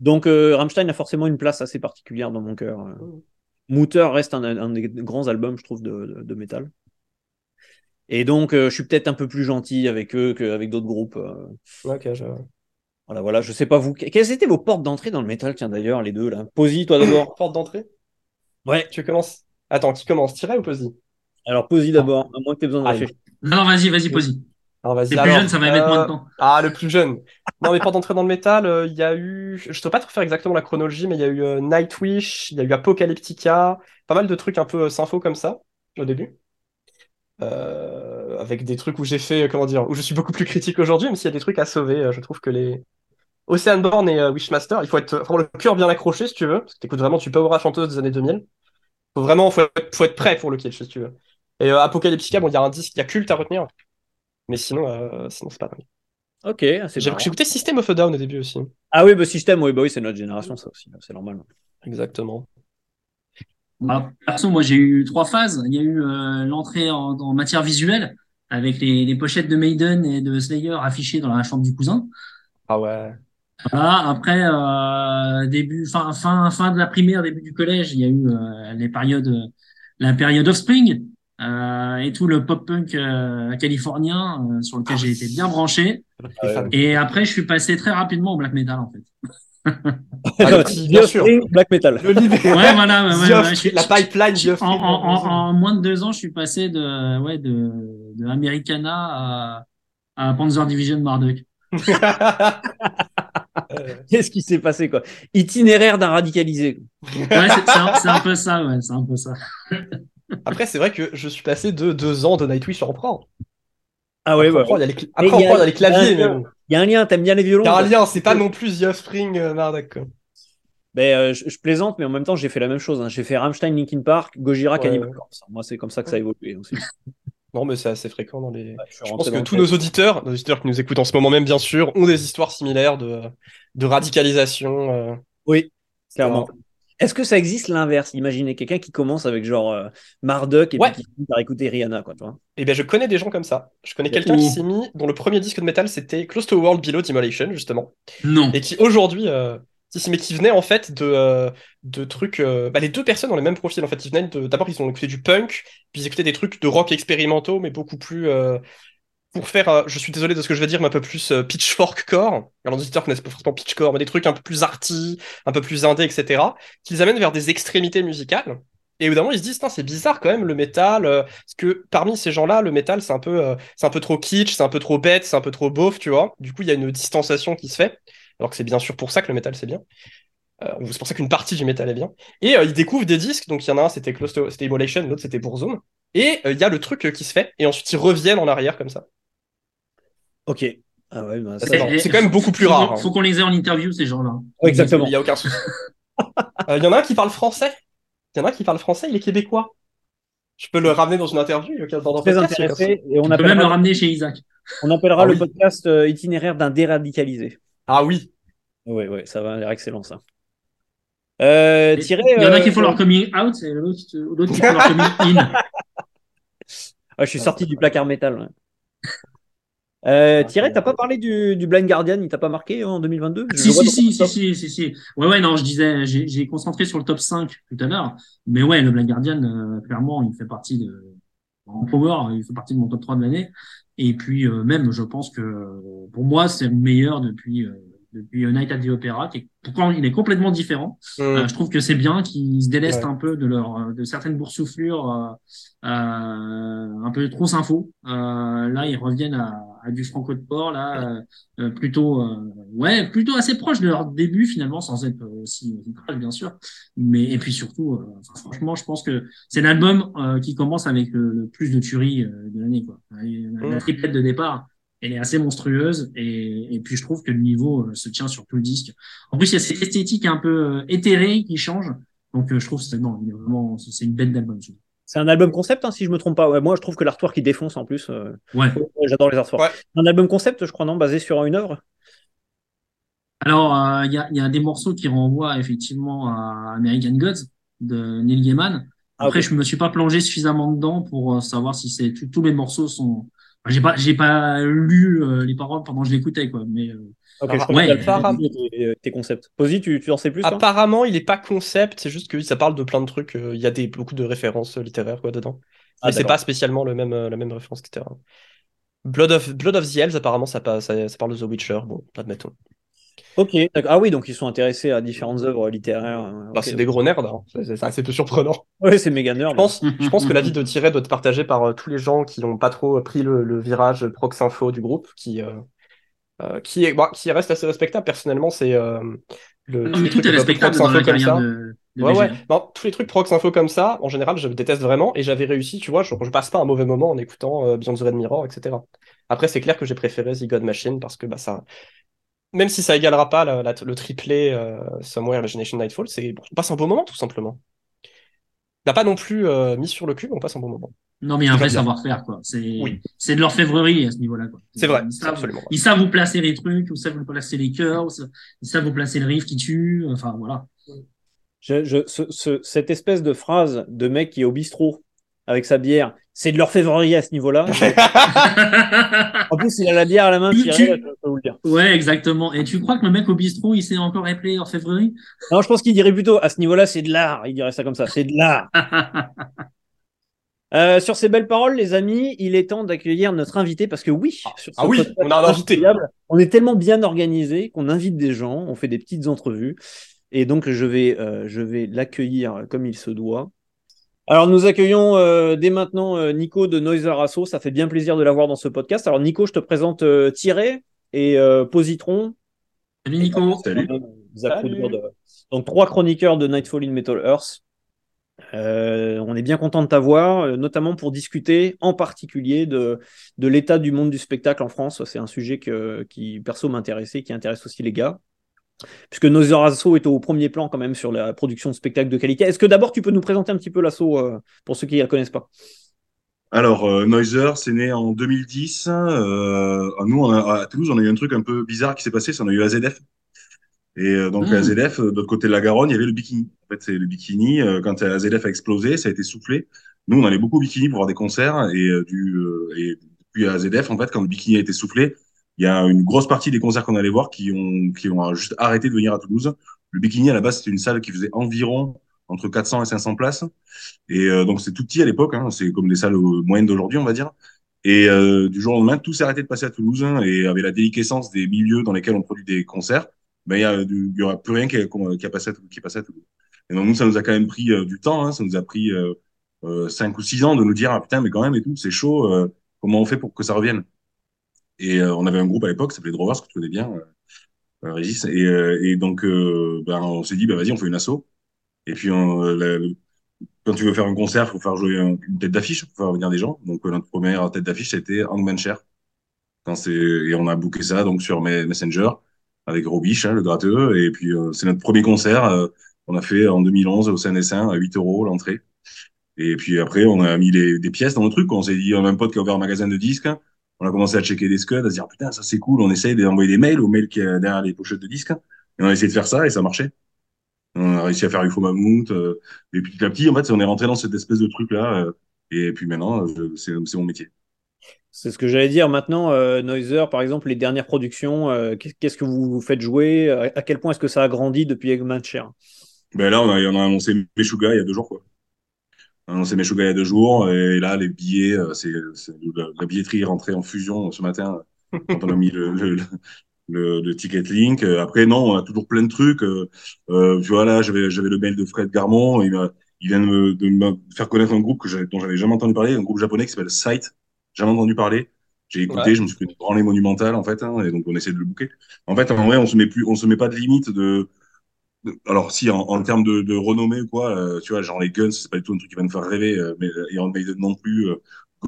Donc, euh, Rammstein a forcément une place assez particulière dans mon cœur. Mutter reste un, un, des grands albums, je trouve, de, de, métal. Et donc, je suis peut-être un peu plus gentil avec eux qu'avec d'autres groupes. Ok, je... Voilà, voilà, je sais pas vous. Quelles étaient vos portes d'entrée dans le métal, tiens d'ailleurs, les deux là? Posy, toi d'abord. Porte d'entrée? Ouais. Tu commences? Attends, qui commence Tirer ou Posy? Alors, Posy d'abord, à moins que tu aies besoin de réfléchir. Non, vas-y, vas-y, Posy. Alors, vas-y. Le plus jeune, ça va mettre moins de euh, temps. Ah, le plus jeune. Non, mais pour d'entrer dans le métal, euh, il y a eu. Je ne saurais pas te faire exactement la chronologie, mais il y a eu euh, Nightwish, il y a eu Apocalyptica, pas mal de trucs un peu sympho comme ça, au début. avec des trucs où j'ai fait, comment dire, où je suis beaucoup plus critique aujourd'hui, même s'il y a des trucs à sauver. je trouve que les. Oceanborn et Wishmaster, il faut être vraiment le cœur bien accroché si tu veux, parce que t'écoutes vraiment tu peux avoir chanteuse des années 2000. Faut vraiment, faut être, faut être prêt pour le kitsch si tu veux. Et euh, Apocalyptica, bon, il y a un disque, il y a culte à retenir. Mais sinon, euh, sinon c'est pas mal. Ok, J'ai écouté System of a Down au début aussi. Ah oui, bah System, oui, bah oui c'est notre génération, ça aussi, c'est normal. Exactement. Alors, perso, moi j'ai eu trois phases. Il y a eu euh, l'entrée en, en, matière visuelle avec les, les, pochettes de Maiden et de Slayer affichées dans la chambre du cousin. Ah ouais. Voilà, après euh, début, fin, fin, fin de la primaire, début du collège, il y a eu euh, les périodes, la période Offspring euh, et tout le pop punk euh, californien euh, sur lequel j'ai été bien branché. Et après, je suis passé très rapidement au black metal en fait. Ah, bien sûr. Black metal. Le ouais, voilà. Ouais, ouais, la pipeline. En, en, en, moins de deux ans, je suis passé de, ouais, de, de Americana à, à Panzer Division Marduk. Qu'est-ce qui s'est passé quoi? Itinéraire d'un radicalisé. Ouais, c'est un, un, peu ça, ouais, c'est un peu ça. Après, c'est vrai que je suis passé de deux ans de Nightwish en pro. Ah ouais, Après, ouais. a les, Après, il y a les claviers. Il y a un lien, t'aimes bien les violons Il y a un lien, c'est pas non plus The Offspring, euh, Marduk. Ben, euh, je, je, plaisante, mais en même temps, j'ai fait la même chose. Hein. J'ai fait Rammstein, Linkin Park, Gojira, ouais. Cannibal Corpse. Moi, c'est comme ça que ça a évolué aussi. Non, mais c'est assez fréquent dans les. Ouais, je, je pense que tous nos auditeurs, nos auditeurs qui nous écoutent en ce moment même, bien sûr, ont des histoires similaires de, de radicalisation. Euh, oui, clairement. Est-ce que ça existe l'inverse? Imaginez quelqu'un qui commence avec genre euh, Marduk et ouais. puis qui finit par écouter Rihanna, quoi, toi. Eh bien, je connais des gens comme ça. Je connais quelqu'un qui s'est mis, dont le premier disque de métal c'était Close to a World Below Demolition, justement. Non. Et qui aujourd'hui, euh, mais qui venait en fait de, euh, de trucs. Euh, bah, les deux personnes ont les mêmes profils en fait. Ils venaient de... D'abord, ils ont écouté du punk, puis ils écoutaient des trucs de rock expérimentaux, mais beaucoup plus. Pour faire, euh, je suis désolé de ce que je vais dire, mais un peu plus euh, pitchfork core. Alors, les auditeurs connaissent pas forcément pitchcore, mais des trucs un peu plus arty, un peu plus indé, etc. Qu'ils amènent vers des extrémités musicales. Et évidemment, ils se disent, c'est bizarre quand même le métal, euh, parce que parmi ces gens-là, le métal, c'est un peu, c'est un peu trop kitsch, c'est un peu trop bête, c'est un peu trop beauf, tu vois. Du coup, il y a une distanciation qui se fait, alors que c'est bien sûr pour ça que le métal c'est bien. C'est pour ça qu'une partie du métal est bien. Et ils découvrent des disques, donc il y en a un, c'était Close to, l'autre c'était Burzum. Et il y a le truc qui se fait, et ensuite ils reviennent en arrière comme ça. Ok. Ah ouais, bah, c'est quand même beaucoup plus rare. Faut, faut qu'on les ait en interview, ces gens-là. Ouais, exactement. Il n'y a aucun souci. Il y en a un qui parle français. Il y en a un qui parle français, il est québécois. Je peux le ramener dans une interview. Très podcast, intéressé. Et on, on peut même le ramener chez Isaac. On appellera ah, le oui. podcast euh, itinéraire d'un déradicalisé. Ah oui. Oui, oui, ça va l'air excellent ça. Euh, il y en a qui font leur coming out et l'autre qui font leur coming in. Ah, je suis sorti du placard métal. Ouais. Euh, Thierry, t'as pas parlé du, du Blind Guardian, il t'a pas marqué en 2022 si si si, si, si, si, si, Ouais, ouais, non, je disais, j'ai concentré sur le top 5 tout à l'heure, mais ouais, le Blind Guardian, euh, clairement, il fait partie de, en power, il fait partie de mon top 3 de l'année. Et puis, euh, même, je pense que, pour moi, c'est le meilleur depuis, euh, depuis Night at the Opera, qui est, pourquoi il est complètement différent. Mmh. Euh, je trouve que c'est bien qu'ils se délestent ouais. un peu de leur, de certaines boursouflures, euh, un peu trop sympho. là, ils reviennent à, du franco de port là euh, plutôt euh, ouais plutôt assez proche de leur début finalement sans être aussi vital bien sûr mais et puis surtout euh, enfin, franchement je pense que c'est l'album qui commence avec le, le, plus de tueries de l'année quoi la, la triplette de départ elle est assez monstrueuse et, et puis je trouve que le niveau se tient sur tout le disque. En plus, il y a cette esthétique un peu éthérée qui change. Donc je trouve que c'est vraiment c'est une belle d'album. C'est un album concept, hein, si je me trompe pas. moi, je trouve que l'artwork qui défonce en plus. ouais. J'adore les artworks. Un album concept, je crois, non, basé sur une œuvre? Alors, il y, a, y, a, des morceaux qui renvoient effectivement à American Gods de Neil Gaiman. Ah, Après, je me suis pas plongé suffisamment dedans pour savoir si c'est tous les morceaux sont. J'ai pas, j'ai pas lu les paroles pendant que je l'écoutais, quoi. Mais Je ouais, apparemment... tes, tes, concepts. Posy, tu, tu en sais plus Apparemment, il est pas concept, c'est juste que ça parle de plein de trucs. Il y a des, beaucoup de références littéraires quoi, dedans. Ah, Mais c'est pas spécialement le même, la même référence, etc. Blood of, Blood of the Elves, apparemment, ça, ça, ça parle de The Witcher. Bon, admettons. Ok, ah oui, donc ils sont intéressés à différentes œuvres littéraires. Bah, okay. C'est des gros nerds, hein. c'est assez peu surprenant. Oui, c'est méga nerd. Je pense, je pense que l'avis de Thierry doit être partagé par euh, tous les gens qui n'ont pas trop pris le, le, virage prox info du groupe, qui, euh, euh, qui, est, bah, qui reste assez respectable. Personnellement, c'est euh, le. tous les trucs respectable prox info comme ça. De, de ouais, ouais. Non, tous les trucs prox info comme ça, en général, je déteste vraiment et j'avais réussi, tu vois, je, je, passe pas un mauvais moment en écoutant euh, Beyond the Red Mirror, etc. Après, c'est clair que j'ai préféré The God Machine parce que bah, ça, même si ça égalera pas la, la, le triplé euh, Somewhere Imagination Nightfall, c'est on passe un beau moment tout simplement. N'a pas non plus euh, mis sur le cul, mais on passe un bon moment. Non, mais il y a un vrai savoir-faire, quoi. C'est oui. de l'orfèvrerie à ce niveau-là, quoi. C'est vrai, ils savent, absolument. Ils savent vous placer les trucs, ils savent vous placer les cœurs, ils savent vous placer le riff qui tue, enfin voilà. Je, je, ce, ce, cette espèce de phrase de mec qui est au bistrot avec sa bière, c'est de l'orfèvrerie à ce niveau-là? en plus, il a la bière à la main, tu, peux vous le dire. Ouais, exactement. Et tu crois que le mec au bistrot, il s'est encore appelé orfèvrerie? Non, je pense qu'il dirait plutôt, à ce niveau-là, c'est de l'art. Il dirait ça comme ça, c'est de l'art. Euh, sur ces belles paroles, les amis, il est temps d'accueillir notre invité parce que oui, sur ah oui, on a un invité. On est tellement bien organisé qu'on invite des gens, on fait des petites entrevues, et donc je vais, euh, je vais l'accueillir comme il se doit. Alors nous accueillons euh, dès maintenant euh, Nico de Noiser Asso. Ça fait bien plaisir de l'avoir dans ce podcast. Alors Nico, je te présente euh, Thierry et euh, Positron. Salut Nico. Salut. Salut. Donc trois chroniqueurs de Nightfall in Metal Earth. On est bien content de t'avoir, notamment pour discuter en particulier de, l'état du monde du spectacle en France. C'est un sujet qui perso m'intéressait, qui intéresse aussi les gars puisque Noiser Asso est au premier plan quand même sur la production de spectacles de qualité. Est-ce que d'abord tu peux nous présenter un petit peu l'assaut euh, pour ceux qui ne la connaissent pas? Alors, euh, Noiser, c'est né en 2010. Euh, nous, à Toulouse, on a eu un truc un peu bizarre qui s'est passé, c'est on a eu AZF. Et euh, donc, mmh. AZF, de l'autre côté de la Garonne, il y avait le bikini. En fait, c'est le bikini, euh, quand AZF a explosé, ça a été soufflé. Nous, on allait beaucoup au bikini pour voir des concerts. Et, du, et depuis AZF, en fait, quand le bikini a été soufflé, il y a une grosse partie des concerts qu'on allait voir qui ont, qui ont juste arrêté de venir à Toulouse. Le Bikini, à la base, c'était une salle qui faisait environ entre 400 et 500 places. Et euh, donc, c'est tout petit à l'époque. Hein, c'est comme des salles moyennes d'aujourd'hui, on va dire. Et euh, du jour au lendemain, tout s'est arrêté de passer à Toulouse. Hein, et avec la déliquescence des milieux dans lesquels on produit des concerts, ben, il y, a, il y aura plus rien qui, qui, a passé qui est passé à Toulouse. Et donc, nous, ça nous a quand même pris euh, du temps. Hein, ça nous a pris euh, euh, 5 ou 6 ans de nous dire, ah putain, mais quand même et tout, c'est chaud. Euh, comment on fait pour que ça revienne? Et euh, on avait un groupe à l'époque qui s'appelait Drovers, que tu connais bien, euh, Régis. Et, et donc, ben, on s'est dit, bah, vas-y, on fait une asso. Et puis, on, la, quand tu veux faire un concert, faut faire jouer une tête d'affiche pour faire venir des gens. Donc, notre première tête d'affiche, c'était Hangman Cher. Quand c'est, et on a booké ça donc sur Messenger avec Robiche, hein, le gratteux. Et puis, c'est notre premier concert. Euh, on a fait en 2011 au CNS1 à 8 euros l'entrée. Et puis après, on a mis les, des pièces dans le truc. On s'est dit, on a un pote qui a ouvert un magasin de disques on a commencé à checker des scuds, à se dire putain ça c'est cool, on essaye d'envoyer des mails aux mails qui est derrière les pochettes de disques, et on a essayé de faire ça et ça marchait. On a réussi à faire UFO Mammouth, euh, et puis petit à petit en fait on est rentré dans cette espèce de truc là, euh, et puis maintenant c'est mon métier. C'est ce que j'allais dire. Maintenant, euh, Noiser, par exemple, les dernières productions, euh, qu'est-ce que vous faites jouer? À quel point est-ce que ça a grandi depuis Eggman Cher Ben là, on a, on a annoncé Meshuga il y a deux jours. Quoi. C'est mes Meshuga il y a deux jours. Et là, les billets, euh, c'est la billetterie est rentrée en fusion ce matin quand on a mis le, le, le, le, ticket link. Après, non, on a toujours plein de trucs. Euh, euh tu vois, là, j'avais le mail de Fred Garmon. Il, il vient de me, de me, faire connaître un groupe que dont j'avais jamais entendu parler, un groupe japonais qui s'appelle Sight. Jamais entendu parler. J'ai écouté, ouais. je me suis fait une branlée monumentale, en fait, hein, et donc on essaie de le bouquer. En fait, en vrai, on se met plus, on se met pas de limite de, alors si en, en termes de, de, renommée ou quoi, euh, tu vois, genre les Guns, c'est pas du tout un truc qui va nous faire rêver, euh, mais Iron Maiden non plus, euh,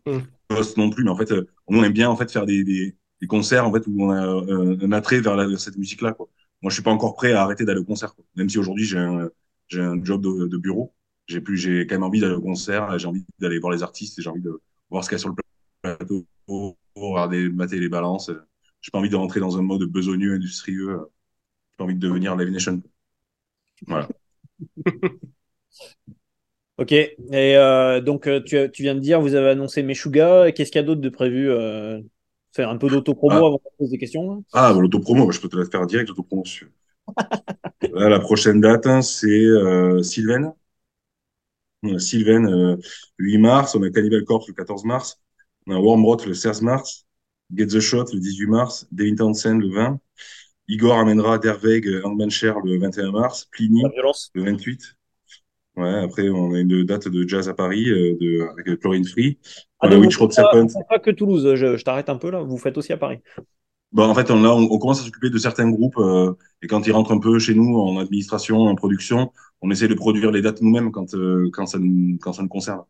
mm. Ghost non plus, mais en fait, euh, on aime bien en fait faire des, des, des concerts en fait où on a un, un attrait vers, la, vers cette musique-là. Quoi. Moi, je suis pas encore prêt à arrêter d'aller au concert. Quoi. Même si aujourd'hui j'ai un, j'ai un job de, de bureau, j'ai plus, j'ai quand même envie d'aller au concert. J'ai envie d'aller voir les artistes j'ai envie de voir ce qu'il y a sur le plateau, regarder, mater les balances. J'ai pas envie de rentrer dans un mode besogneux, industrieux. J'ai pas envie de devenir Live Nation. Voilà. Ok, et euh, donc euh, tu, tu, viens de dire, vous avez annoncé Meshuga, qu'est-ce qu'il y a d'autre de prévu euh, Faire un peu d'autopromo Ah. avant qu'on pose des questions Ah, bah, l'autopromo, je peux te la faire direct, l'autopromo. Là, la prochaine date, hein, c'est euh, Sylvain. Sylvain euh, le 8 mars, on a Cannibal Corpse le 14 mars, on a Wormrot le 16 mars, Get the Shot le 18 mars, Devin Townsend le 20, Igor amènera Derveg Handman Cher le 21 mars, Pliny le 28. Ouais, après, on a une date de jazz à Paris euh, de, avec Chlorine Free. Ah, On a Witch Road Serpent. pas que Toulouse, je, je t'arrête un peu là, vous faites aussi à Paris. Bon, en fait, on, là, on, on commence à s'occuper de certains groupes euh, et quand ils rentrent un peu chez nous en administration, en production, on essaie de produire les dates nous-mêmes quand, euh, quand, ça nous, quand ça nous concerne.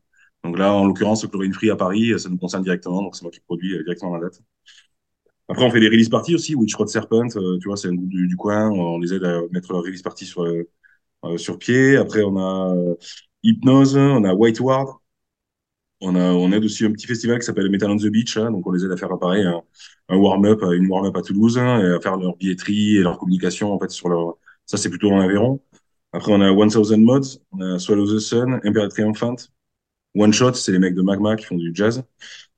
Donc là, en l'occurrence, Chlorine Free à Paris, ça nous concerne directement, donc c'est moi qui produis euh, directement la date. Après, on fait des release parties aussi, Witch Road Serpent, euh, tu vois, c'est un groupe du, coin, on les aide à mettre leur release party sur, euh, euh, sur pied. Après, on a euh, Hypnose, on a White Ward, on, a, on aide aussi un petit festival qui s'appelle Metal on the Beach, hein, donc on les aide à faire pareil un, warm-up, une warm-up à Toulouse, hein, et à faire leur billetterie et leur communication en fait sur leur. Ça c'est plutôt dans l'Aveyron. Après on a 1000 Mods, on a Swallow the Sun, Imperial Triumphant, One Shot, c'est les mecs de Magma qui font du jazz,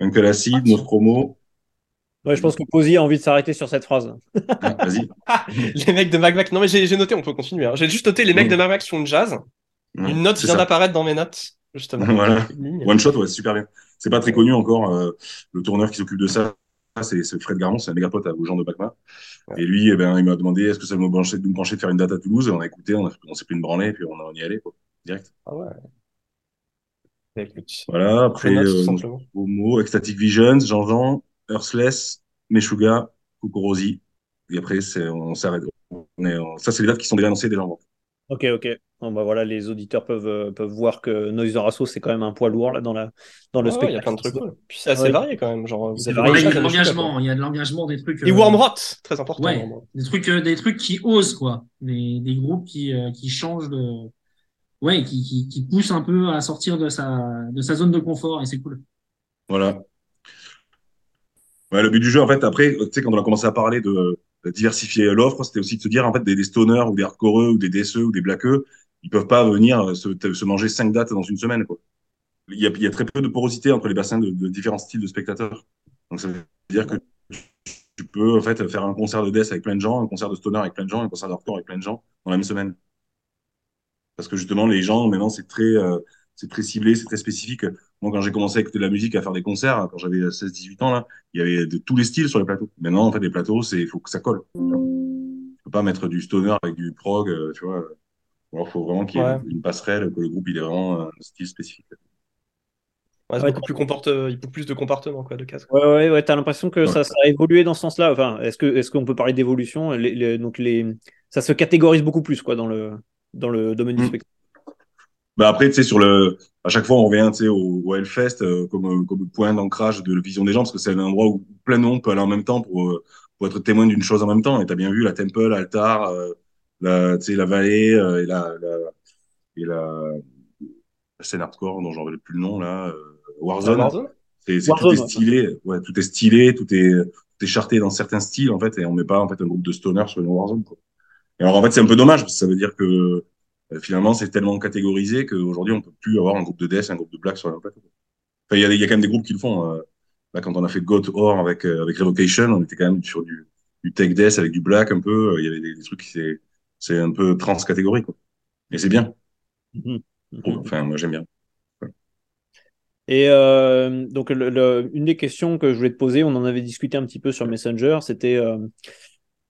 Uncle Acid, Nostromo. Ouais, je pense que Posy a envie de s'arrêter sur cette phrase. Ah, Vas-y. les mecs de Magmac. Non, mais j'ai noté, on peut continuer. hein. J'ai juste noté les mecs de Magmac qui font le jazz. Une note vient d'apparaître dans mes notes, justement. Voilà. One Shot, ouais, c'est super bien. C'est pas très connu encore. euh, le tourneur qui s'occupe de ça, c'est Fred Garmon, c'est un méga pote aux gens de Magma. Ouais. Et lui, eh ben, il m'a demandé est-ce que ça me branchait de me brancher de faire une date à Toulouse? Et on a écouté, on, a- on s'est pris une branlée, et puis on, a- on y allait, quoi, direct. Ah ouais. Écoute, Voilà, après, euh. Homo, Ecstatic Visions, Jean-Jean, Earthless, Meshuga, Kokorosi. Et après, c'est, on s'arrête. On est, on- ça, c'est les dates qui sont déjà annoncées déjà en vente. Ok, ok. Bon, bah voilà, les auditeurs peuvent, euh, peuvent voir que Noiser Asso, c'est quand même un poids lourd là, dans, la, dans le Ouais, ouais, spectacle. il y a plein de trucs cool. Puis c'est assez Ouais. varié quand même. Genre, vous C'est avez varié. Ouais, il y a de l'engagement, il y a de l'engagement, des trucs. Et euh, Wormrot, très important. Ouais, des trucs, euh, des trucs qui osent, quoi. Des, des groupes qui, euh, qui changent de, ouais, qui, qui, poussent un peu à sortir de sa, de sa zone de confort et c'est cool. Voilà. Ouais, le but du jeu, en fait, après, tu sais, quand on a commencé à parler de, diversifier l'offre, c'était aussi de se dire, en fait, des, des stoners ou des hardcoreux ou des DSE ou des blackeux, ils peuvent pas venir se, se manger cinq dates dans une semaine, quoi. Il y a, il y a très peu de porosité entre les bassins de, de différents styles de spectateurs. Donc, ça veut dire que tu peux, en fait, faire un concert de death avec plein de gens, un concert de stoner avec plein de gens, un concert de hardcore avec plein de gens dans la même semaine. Parce que justement, les gens, maintenant, c'est très, euh, c'est très ciblé, c'est très spécifique. Moi, quand j'ai commencé à écouter de la musique, à faire des concerts, quand j'avais 16-18 ans, là, il y avait de tous les styles sur les plateaux. Maintenant, en fait, les plateaux, c'est, il faut que ça colle. Tu peux pas mettre du stoner avec du prog, euh, tu vois. Il faut vraiment qu'il y ait Ouais. une passerelle, que le groupe, il ait vraiment un style spécifique. Ouais, Ouais, beaucoup plus comporte, il y a beaucoup plus de comportement, quoi, de cases. Ouais, ouais, ouais, t'as l'impression que Ouais. ça, ça a évolué dans ce sens-là. Enfin, est-ce que, est-ce qu'on peut parler d'évolution? Les, les- Donc, les, ça se catégorise beaucoup plus, quoi, dans le, dans le domaine du Mm. spectacle. Bah après, tu sais, sur le, à chaque fois, on revient, tu sais, au, au Hellfest euh, comme, comme point d'ancrage de la vision des gens, parce que c'est un endroit où plein de monde peut aller en même temps pour, euh, pour être témoin d'une chose en même temps. Et t'as bien vu la Temple, Altar, euh, la, tu sais, la vallée euh, et la, la, et la, la scène hardcore dont j'en rappelle plus le nom là, euh, Warzone. Warzone? C'est, c'est tout est stylé, ouais, tout est stylé, tout est, tout est charté dans certains styles en fait, et on met pas en fait un groupe de stoners sur une Warzone. Quoi. Et alors en fait, c'est un peu dommage parce que ça veut dire que euh, finalement c'est tellement catégorisé qu'aujourd'hui on peut plus avoir un groupe de death, un groupe de black sur un plateau. Enfin, il y a, il y a quand même des groupes qui le font. euh. Là, quand on a fait Goat Or avec euh, avec Revocation, on était quand même sur du, du tech death avec du black un peu. Il y avait des, des trucs qui c'est c'est un peu trans catégorie quoi. Et c'est bien. Mhm. trouve. Enfin, moi j'aime bien. Et euh, donc, le- le- une des questions que je voulais te poser, on en avait discuté un petit peu sur Messenger, c'était. euh,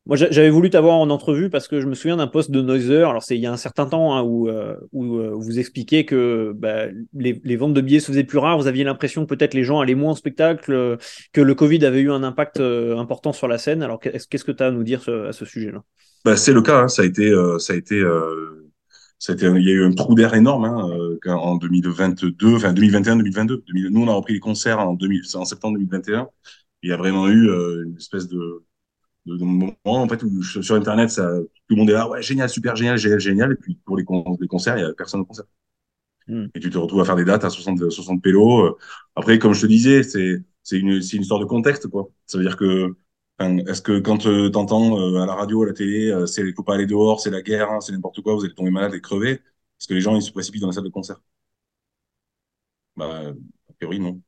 moi, j'a- j'avais voulu t'avoir en entrevue parce que je me souviens d'un post de Noiser, alors c'est il y a un certain temps, hein, où, euh, où euh, vous expliquiez que bah, les, ventes de billets se faisaient plus rares, vous aviez l'impression que peut-être les gens allaient moins au spectacle, euh, que le Covid avait eu un impact important sur la scène. Alors, qu'est-ce que tu as à nous dire à ce sujet-là? Bah, c'est le cas. hein. Ça a été, ça a été, il y a eu un trou d'air énorme hein, en 2022, enfin 2021, 2022. 2000 Nous, on a repris les concerts en 2000, en septembre 2021. Il y a vraiment eu une espèce de, de moment en fait où sur Internet, ça, tout le monde est là, ouais, génial, super génial, génial, génial. Et puis pour les, con les concerts, il y a personne au concert. Hmm. Et tu te retrouves à faire des dates à 60, 60 pélos. Après, comme je te disais, c'est c'est une, c'est une histoire de contexte, quoi. Ça veut dire que Est-ce que quand euh, t'entends euh, à la radio, à la télé, euh, c'est faut pas aller dehors, c'est la guerre, hein, c'est n'importe quoi, vous allez tomber malade et crever, est-ce que les gens ils se précipitent dans la salle de concert? Bah, a priori non.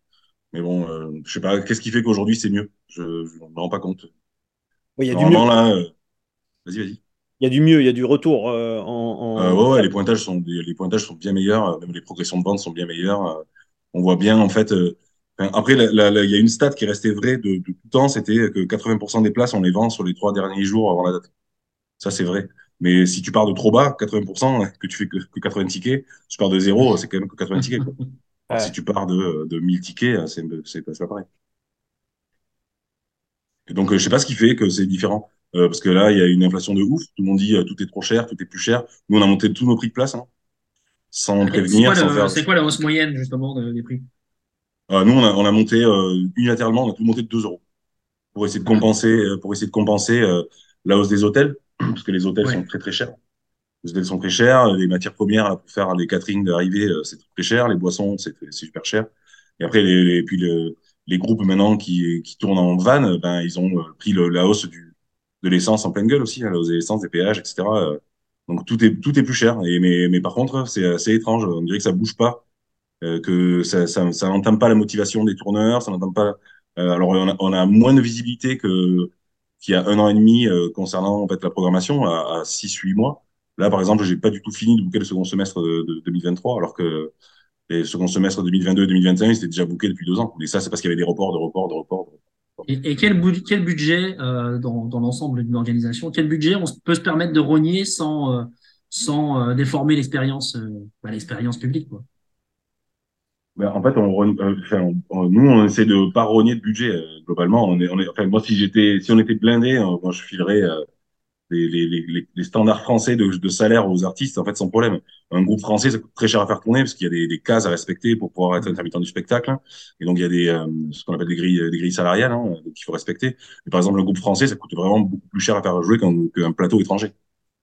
Mais bon, euh, je sais pas, qu'est-ce qui fait qu'aujourd'hui c'est mieux? Je ne me rends pas compte. Oui, il y a du mieux. Là, euh, vas-y, vas-y. Il y a du mieux, il y a du retour euh, en. en- Euh, ouais, ouais, les pointages sont les pointages sont bien meilleurs, même les progressions de vente sont bien meilleures. euh, on voit bien en fait. euh, après, il y a une stat qui est restée vraie de, de tout temps, c'était que 80% des places on les vend sur les trois derniers jours avant la date. Ça c'est vrai. Mais si tu pars de trop bas, 80%, que tu fais que, que 80 tickets, tu pars de zéro, c'est quand même que 80 tickets. Quoi. Alors, Ouais. Si tu pars de, de 1000 tickets, c'est c'est pas, c'est pas pareil. Donc, euh, je sais pas ce qui fait que c'est différent. Euh, parce que là, il y a une inflation de ouf. Tout le monde dit euh, tout est trop cher, tout est plus cher. Nous, on a monté tous nos prix de place, hein, sans C'est prévenir, quoi, faire. c'est quoi la hausse moyenne, justement, de- des prix? Euh, nous, on a, on a monté unilatéralement, on a tout monté de 2 euros pour essayer de compenser, euh, pour essayer de compenser la hausse des hôtels, parce que les hôtels Ouais. sont très très chers. Les hôtels sont très chers, les matières premières là, pour faire les caterings d'arrivée, c'est très cher, les boissons, c'est c'est super cher. Et après, les, les- puis le, les groupes maintenant qui, qui tournent en van, euh, ben, ils ont euh, pris la hausse du, de l'essence en pleine gueule aussi, hein, la hausse des essences, des péages, etc. Euh, Donc tout est, tout est plus cher. Et, mais, mais par contre, c'est assez étrange. On dirait que ça bouge pas, que ça, ça, n'entame pas la motivation des tourneurs, ça n'entame pas. alors on a, moins de visibilité que qu'il y a un an et demi concernant en fait la programmation à, à 6-8 mois. Là, par exemple, j'ai pas du tout fini de booker le second semestre de, de 2023, alors que les second semestre 2022 et 2021, c'était déjà booké depuis deux ans. Et ça, c'est parce qu'il y avait des reports, de reports, de reports. de reports. Et, et quel, bu- quel budget, euh, dans, dans l'ensemble d'une organisation, quel budget on peut se permettre de rogner sans, euh, sans euh, déformer l'expérience bah, l'expérience publique quoi? Ben, en fait, on, re- enfin, on- on- nous, on essaie de pas rogner de budget. globalement, on est, on est, enfin, moi, si j'étais, si on était blindé, moi, je filerais les, les, les, les standards français de, de salaire aux artistes, en fait, sans problème. Un groupe français, ça coûte très cher à faire tourner parce qu'il y a des, des cases à respecter pour pouvoir être intermittent du spectacle. Et donc, il y a des, euh, ce qu'on appelle des grilles, des grilles salariales, hein, qu'il faut respecter. Mais par exemple, le groupe français, ça coûte vraiment beaucoup plus cher à faire jouer qu'un qu'un plateau étranger.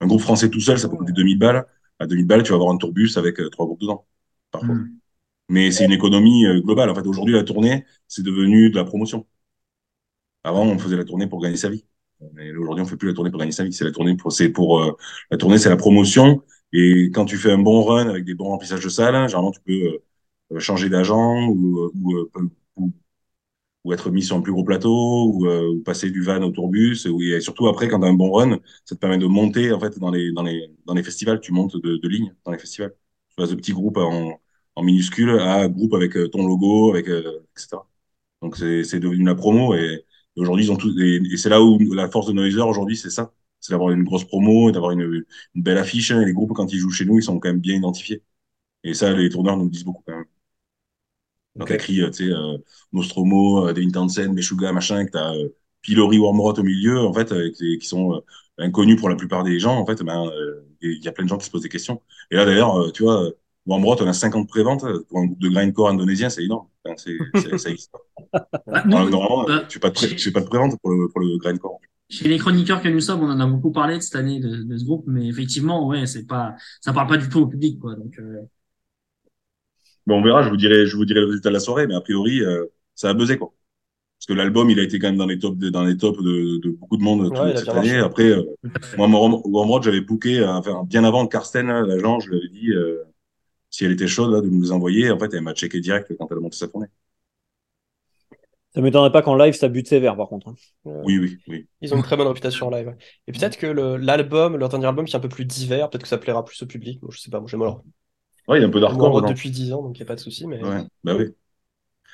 Un groupe français tout seul, ça peut coûter 2000 balles. À 2000 balles, tu vas avoir un tourbus avec euh, trois groupes dedans, parfois. Mm. Mais c'est une économie euh, globale. En fait, aujourd'hui, la tournée, c'est devenu de la promotion. Avant, on faisait la tournée pour gagner sa vie. Aujourd'hui, on fait plus la tournée pour gagner sa vie. C'est la tournée pour, c'est pour, euh, la tournée, c'est la promotion. Et quand tu fais un bon run avec des bons remplissages de salles, généralement, tu peux euh, changer d'agent ou, euh, ou, euh, ou, ou être mis sur un plus gros plateau ou, euh, ou passer du van au tourbus. ou- Et surtout, après, quand tu as un bon run, ça te permet de monter, en fait, dans les, dans les, dans les festivals. Tu montes de, de ligne dans les festivals. Tu passes de petits groupes en, en minuscule à groupe avec euh, ton logo, avec, euh, etc. Donc, c'est c'est devenu la promo. Et, et aujourd'hui, ils ont tout, et, et c'est là où la force de Noiser aujourd'hui, c'est ça. C'est d'avoir une grosse promo, d'avoir une, une belle affiche. Et les groupes, quand ils jouent chez nous, ils sont quand même bien identifiés. Et ça, les tourneurs nous le disent beaucoup quand même. Donc, Ok. écrit, euh, tu sais, euh, Nostromo, euh, Devin Townsend, Meshuga, machin, que t'as euh, Pilori, Wormrot au milieu, en fait, euh, qui, sont euh, inconnus pour la plupart des gens, en fait, ben, il y a plein de gens qui se posent des questions. Et là, d'ailleurs, tu vois, euh, Wormrot, on a 50 préventes euh, pour un groupe de grindcore indonésien, c'est énorme. Enfin, c'est, c'est- ça existe. Bah, normalement, euh, tu fais pas de, pas de prévente pour le, pour le grindcore. chez les chroniqueurs que nous sommes, on en a beaucoup parlé de cette année de, de ce groupe, mais effectivement, ouais, c'est pas, ça parle pas du tout au public, quoi. Donc, euh, Bon, on verra, je vous dirai, je vous dirai le résultat de la soirée, mais a priori, euh, ça a buzzé, quoi. Parce que l'album, il a été quand même dans les tops de, dans les tops de, de beaucoup de monde Ouais, cette année. marché. Après, euh, moi, Wormrod, j'avais booké, enfin, bien avant Karsten, là, l'agent, je lui avais dit, euh, si elle était chaude, là, de nous les envoyer. En fait, elle m'a checké direct quand elle a monté sa tournée. Ça m'étonnerait pas qu'en live, ça bute sévère, par contre. hein. Euh, Oui, oui, oui. Ils ont une très bonne réputation en live. Et peut-être que le- l'album, leur dernier album qui est un peu plus divers, peut-être que ça plaira plus au public. Moi, je sais pas, moi j'aime leur Ouais, il y a un peu d'hardcore depuis 10 ans, donc il n'y a pas de souci. Mais... Ouais, bah oui.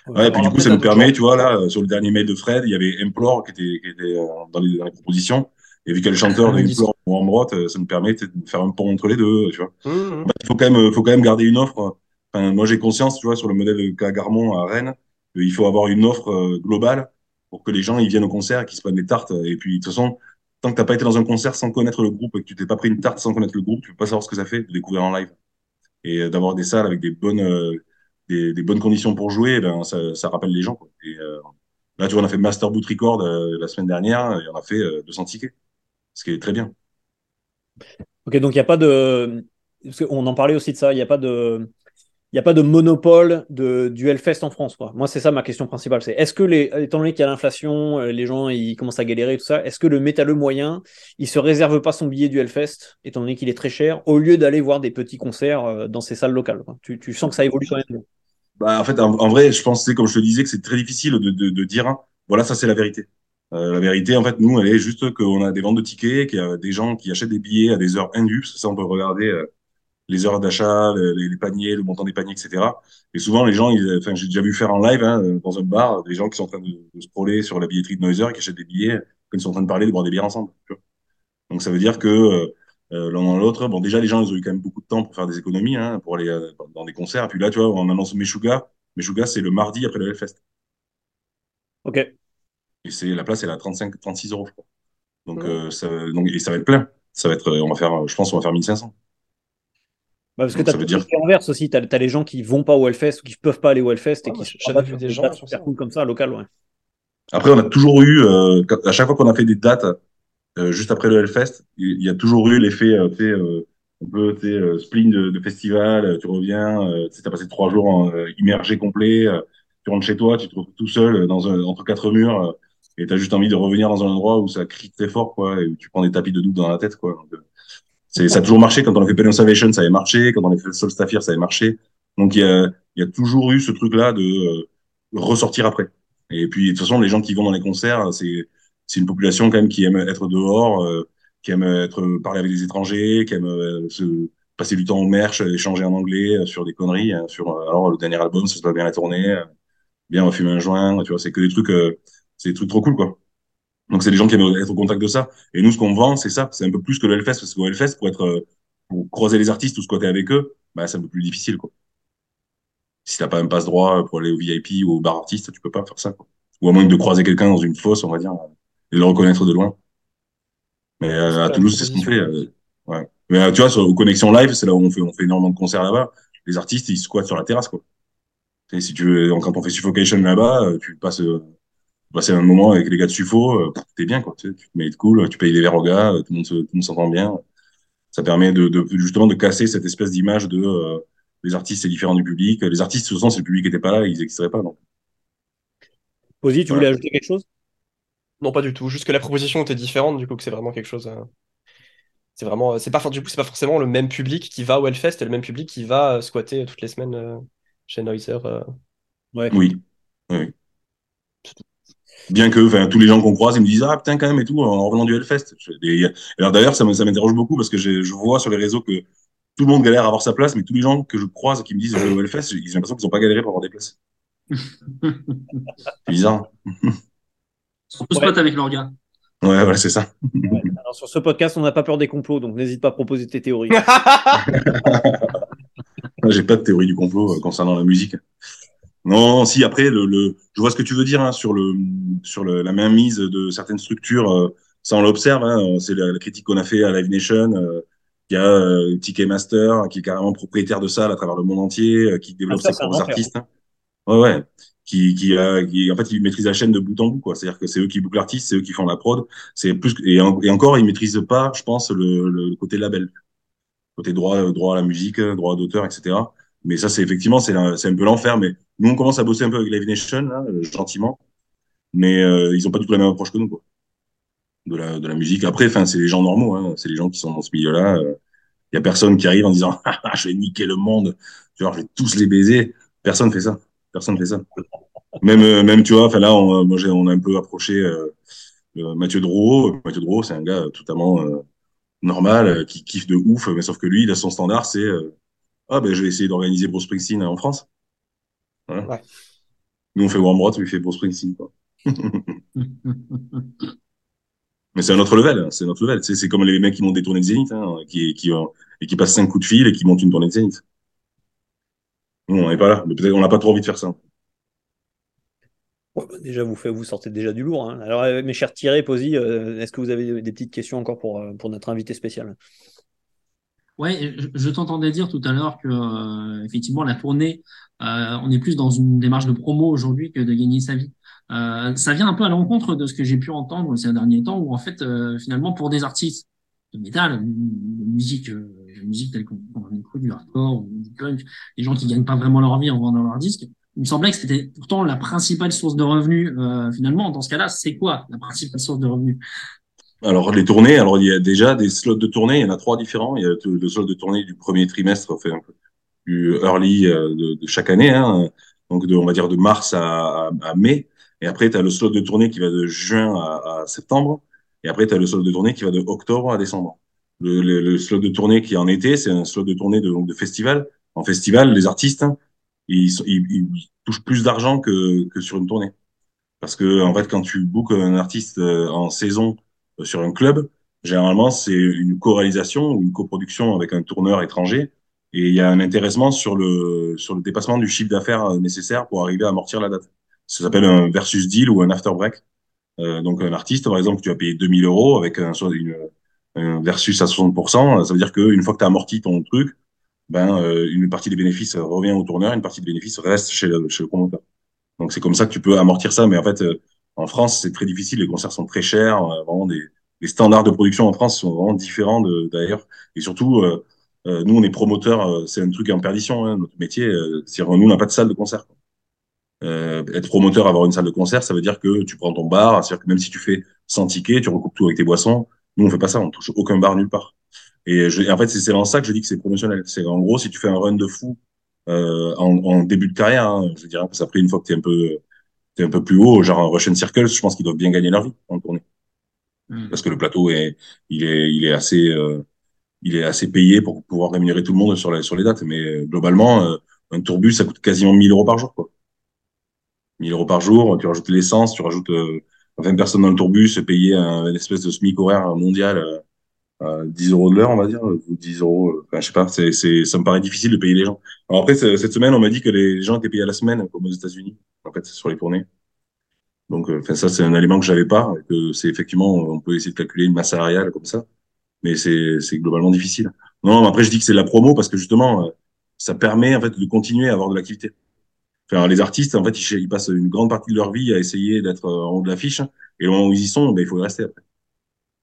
Ouais. Ouais, et puis du coup, ça nous permet, tu vois, là, euh, sur le dernier mail de Fred, il y avait Implore qui était, qui était euh, dans, les, dans les propositions. Et vu qu'il y a le chanteur de Wormrod, euh, ça nous permet de faire un pont entre les deux, tu vois. Mmh, mmh. Bah, il faut quand même, faut quand même garder une offre. Enfin, moi, j'ai conscience, tu vois, sur le modèle de K Garmont à Rennes, il faut avoir une offre euh, globale pour que les gens ils viennent au concert et qu'ils se prennent des tartes. Et puis, de toute façon, tant que t'as pas été dans un concert sans connaître le groupe et que tu t'es pas pris une tarte sans connaître le groupe, tu peux pas savoir ce que ça fait de découvrir en live. Et euh, d'avoir des salles avec des bonnes, euh, des, des bonnes conditions pour jouer, ben, ça, ça rappelle les gens. Quoi. Et, euh, Là, tu vois, on a fait Master Boot Record euh, la semaine dernière et on a fait euh, 200 tickets, ce qui est très bien. Ok, donc il n'y a pas de. On en parlait aussi de ça, il n'y a pas de. Il n'y a pas de monopole de, du Hellfest en France. Quoi. Moi, c'est ça ma question principale. C'est est-ce que, les, étant donné qu'il y a l'inflation, euh, les gens ils commencent à galérer, tout ça, est-ce que le métalleux moyen, il se réserve pas son billet du Hellfest, étant donné qu'il est très cher, au lieu d'aller voir des petits concerts euh, dans ces salles locales quoi? Tu, tu, sens que ça évolue quand même bah, En fait, en, en vrai, je pense, comme je te disais, que c'est très difficile de, de, de dire, hein, voilà, ça c'est la vérité. Euh, la vérité, en fait, nous, elle est juste qu'on a des ventes de tickets, qu'il y a des gens qui achètent des billets à des heures indus. Ça, on peut regarder euh, les heures d'achat, les, paniers, le montant des paniers, etc. Et souvent, les gens, ils, enfin, j'ai déjà vu faire en live hein, dans un bar des gens qui sont en train de, de scroller sur la billetterie de Noiser, qui achètent des billets quand ils sont en train de parler, de boire des bières ensemble. Donc, ça veut dire que euh, l'un dans l'autre, bon, déjà, les gens, ils ont eu quand même beaucoup de temps pour faire des économies, hein, pour aller euh, dans des concerts. Et puis là, tu vois, on annonce Meshuga. Meshuga, c'est le mardi après le Hellfest. Ok. Et c'est la place, elle est à 35, 36 euros, je crois. Donc, mmh. euh, ça, donc, et ça va être plein. Ça va être, on va faire, je pense, on va faire 1500. Bah parce que tu as dire... l'inverse aussi, tu as, les gens qui vont pas au Hellfest ou qui peuvent pas aller au Hellfest et Ah, qui pas vu des des gens super cool comme ça, local, ouais. Après, on a toujours eu, euh, à chaque fois qu'on a fait des dates euh, juste après le Hellfest, il y a toujours eu l'effet, euh, tu sais, euh, un peu, tu sais, euh, spleen de, de festival, euh, tu reviens, euh, tu sais, t'as passé trois jours en, euh, immergé complet, euh, tu rentres chez toi, tu te retrouves tout seul euh, dans un, entre quatre murs, euh, et t'as juste envie de revenir dans un endroit où ça crie très fort, quoi, et où tu prends des tapis de doute dans la tête, quoi. Euh, c'est, ça a toujours marché. Quand on a fait Pen of Salvation, ça avait marché. Quand on a fait Solstafir, ça avait marché. Donc, il y a, il y a toujours eu ce truc-là de euh, ressortir après. Et puis, de toute façon, les gens qui vont dans les concerts, c'est, c'est une population quand même qui aime être dehors, euh, qui aime être parler avec des étrangers, qui aime euh, se passer du temps au merch, échanger en anglais euh, sur des conneries. hein, sur euh, alors le dernier album, ça se passe bien la tournée, euh, bien on va fumer un joint, tu vois, c'est que des trucs, euh, c'est des trucs trop cool quoi. Donc c'est des gens qui aiment être au contact de ça. Et nous, ce qu'on vend, c'est ça. C'est un peu plus que le Hellfest, parce qu'au Hellfest, pour être, euh, pour croiser les artistes ou squatter avec eux, bah, c'est un peu plus difficile, quoi. Si t'as pas un passe droit pour aller au VIP ou au bar artiste, tu peux pas faire ça, quoi. Ou à moins de croiser quelqu'un dans une fosse, on va dire, et le reconnaître de loin. Mais euh, à Toulouse, c'est ce qu'on fait. euh, ouais. Mais euh, tu vois, sur aux Connexions Live, c'est là où on fait, on fait énormément de concerts là-bas. Les artistes, ils squattent sur la terrasse, quoi. Et si tu veux, quand on fait Suffocation là-bas, euh, tu passes, euh, passer un moment avec les gars de Suffo, euh, t'es bien, quoi. Tu, sais, tu te mets de cool, tu payes des verres aux gars, euh, tout le monde se- tout le monde s'entend bien. Ça permet de, de, justement de casser cette espèce d'image de euh, les artistes, c'est différent du public. Les artistes, de toute façon, si le public n'était pas là, ils n'existeraient pas. Donc, Posy, tu Voilà. voulais ajouter quelque chose? Non, pas du tout. Juste que la proposition était différente, du coup, que c'est vraiment quelque chose. C'est vraiment, c'est pas, for- du coup, c'est pas forcément le même public qui va au Hellfest et le même public qui va squatter toutes les semaines chez Noiser. Ouais. oui. oui. Bien que enfin, tous les gens qu'on croise, ils me disent Ah putain, quand même, et tout, en revenant du Hellfest. Je- et- alors d'ailleurs, ça m'interroge beaucoup parce que je, je vois sur les réseaux que tout le monde galère à avoir sa place, mais tous les gens que je croise qui me disent Je vais au Hellfest, j'ai l'impression qu'ils n'ont pas galéré pour avoir des places. C'est bizarre. Ils sont tous Ouais. potes avec leur gars. Ouais, voilà, c'est ça. Alors, sur ce podcast, on n'a pas peur des complots, donc n'hésite pas à proposer tes théories. J'ai pas de théorie du complot euh, concernant la musique. Non, si après le, le, je vois ce que tu veux dire hein, sur le sur le, la mainmise de certaines structures. euh, ça on l'observe. Hein, c'est la, la critique qu'on a fait à Live Nation. Euh, il y a euh, Ticketmaster qui est carrément propriétaire de ça à travers le monde entier, euh, qui développe Ah, ça, ses propres artistes. hein. Ouais, ouais. Qui, qui, a, qui, en fait, ils maîtrisent la chaîne de bout en bout, quoi. C'est-à-dire que c'est eux qui bookent l'artiste, c'est eux qui font la prod. C'est plus et, en- et encore, ils maîtrisent pas, je pense, le, le, côté label, côté droit, droit à la musique, droit d'auteur, etc. Mais ça, c'est effectivement, c'est un, c'est un peu l'enfer. Mais nous, on commence à bosser un peu avec Live Nation, là, euh, gentiment. Mais euh, ils ont pas du tout la même approche que nous, quoi. De la, de la musique. Après, enfin, c'est les gens normaux, hein. C'est les gens qui sont dans ce milieu-là. euh. Il y a personne qui arrive en disant, Ah, je vais niquer le monde. Tu vois, je vais tous les baiser. Personne fait ça. Personne fait ça. Même, euh, même, tu vois, là, on, moi, on a un peu approché euh, euh, Mathieu Drouot. Mathieu Drouot, c'est un gars euh, totalement euh, normal, euh, qui kiffe de ouf, mais sauf que lui, il a son standard, c'est euh, ah ben je vais essayer d'organiser Bruce Springsteen en France. Voilà. Ouais. Nous on fait Warm Broad, lui il fait Bruce Springsteen. Quoi. Mais c'est un autre level, hein, c'est un autre level. C'est, comme les mecs qui montent des tournées de Zénith, hein, qui, qui, euh, et qui passent cinq coups de fil et qui montent une tournée de Zénith. Nous, on n'est pas là, mais peut-être on n'a pas trop envie de faire ça. Ouais, bah, déjà, vous, faites, vous sortez déjà du lourd. hein. Alors, euh, mes chers Thierry, Posy, euh, est-ce que vous avez des petites questions encore pour, euh, pour notre invité spécial? Ouais, je, t'entendais dire tout à l'heure que euh, effectivement la tournée, euh, on est plus dans une démarche de promo aujourd'hui que de gagner sa vie. Euh, ça vient un peu à l'encontre de ce que j'ai pu entendre ces derniers temps, où en fait, euh, finalement, pour des artistes de métal, de musique, euh, de musique telle qu'on a écoute, du hardcore ou du punk, des gens qui gagnent pas vraiment leur vie en vendant leurs disques, il me semblait que c'était pourtant la principale source de revenus. Euh, finalement, dans ce cas-là, c'est quoi la principale source de revenus? Alors les tournées, alors il y a déjà des slots de tournée, il y en a trois différents. Il y a le slot de tournée du premier trimestre, peu du early de, de chaque année, hein, donc on va dire de mars à, mai. Et après, tu as le slot de tournée qui va de juin à, septembre. Et après, tu as le slot de tournée qui va de octobre à décembre. Le, slot de tournée qui est en été, c'est un slot de tournée de, festival. En festival, les artistes, ils, ils, touchent plus d'argent que, que sur une tournée. Parce que, en fait, quand tu bookes un artiste euh, en saison euh, sur un club, généralement, c'est une co-réalisation ou une coproduction avec un tourneur étranger. Et il y a un intéressement sur le, sur le dépassement du chiffre d'affaires euh, nécessaire pour arriver à amortir la date. Ça s'appelle un versus deal ou un after break. Euh, donc un artiste, par exemple, tu vas payer 2000 euros avec un, une, un versus à 60%, ça veut dire qu'une fois que tu as amorti ton truc, ben, euh, une partie des bénéfices revient au tourneur, une partie des bénéfices reste chez le, chez le promoteur. Donc c'est comme ça que tu peux amortir ça, mais en fait, euh, en France, c'est très difficile, les concerts sont très chers, euh, vraiment des, les standards de production en France sont vraiment différents d'ailleurs, et surtout, nous, on est promoteurs, c'est un truc en perdition, hein, notre métier, c'est nous, on n'a pas de salle de concert. Euh, être promoteur, avoir une salle de concert, ça veut dire que tu prends ton bar, c'est-à-dire que même si tu fais 100 tickets, tu recoupes tout avec tes boissons. Nous, on fait pas ça, on touche aucun bar nulle part. Et je, en fait, c'est dans ça que je dis que c'est promotionnel. C'est en gros, si tu fais un run de fou euh, en, en, début de carrière, hein, je dirais que ça après une fois que t'es un peu es un peu plus haut, genre un Russian Circle, je pense qu'ils doivent bien gagner leur vie en tournée. Mmh. Parce que le plateau est, il est, il est assez, euh, il est assez payé pour pouvoir rémunérer tout le monde sur les, sur les dates. Mais globalement, euh, un tourbus, ça coûte quasiment 1000 euros par jour, quoi. 1000 euros par jour, tu rajoutes l'essence, tu rajoutes euh, 20 personnes dans le tourbus, payer un, une espèce de SMIC horaire mondial euh, 10 euros de l'heure, on va dire, ou 10 euros, euh, enfin, je sais pas, c'est, c'est, ça me paraît difficile de payer les gens. Alors après, cette semaine, on m'a dit que les gens étaient payés à la semaine, comme aux États-Unis, en fait, sur les tournées. Donc, euh, enfin, ça, c'est un élément que j'avais pas, que c'est effectivement, on peut essayer de calculer une masse salariale comme ça, mais c'est, c'est globalement difficile. Non, après, je dis que c'est de la promo parce que justement, euh, ça permet, en fait, de continuer à avoir de l'activité. Enfin, les artistes, en fait, ils, passent une grande partie de leur vie à essayer d'être en haut de l'affiche, et au moment où ils y sont, ben, il faut y rester après.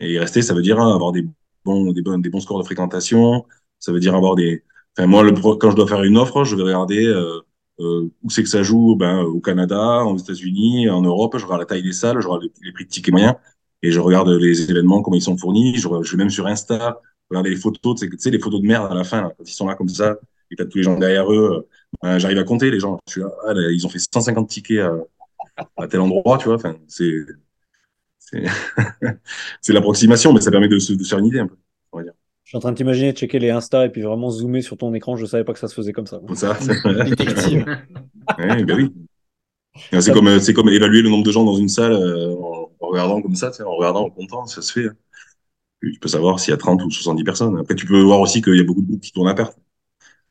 Et y rester, ça veut dire hein, avoir des bons, des, bons, des bons scores de fréquentation, ça veut dire avoir des... Enfin, moi, quand je dois faire une offre, je vais regarder euh, euh, où c'est que ça joue ben, au Canada, aux États-Unis, en Europe, je regarde la taille des salles, je regarde les, prix de tickets moyens, et je regarde les événements, comment ils sont fournis, je, vais même sur Insta, regarder les photos, tu sais, les photos de merde à la fin, là, quand ils sont là comme ça, et t'as tous les gens derrière eux, euh, j'arrive à compter les gens. Ah, ils ont fait 150 tickets à, à tel endroit, tu vois. Enfin, c'est c'est l'approximation, mais ça permet de se, de faire une idée un peu. On va dire. Je suis en train de t'imaginer checker les Insta et puis vraiment zoomer sur ton écran. Je savais pas que ça se faisait comme ça. Comme ça. Détective. ouais, ben oui. C'est comme, c'est comme évaluer le nombre de gens dans une salle euh, en, en, regardant comme ça, en regardant en comptant, ça se fait. Tu peux savoir s'il y a 30 ou 70 personnes. Après, tu peux voir aussi qu'il y a beaucoup de groupes qui tournent à perte.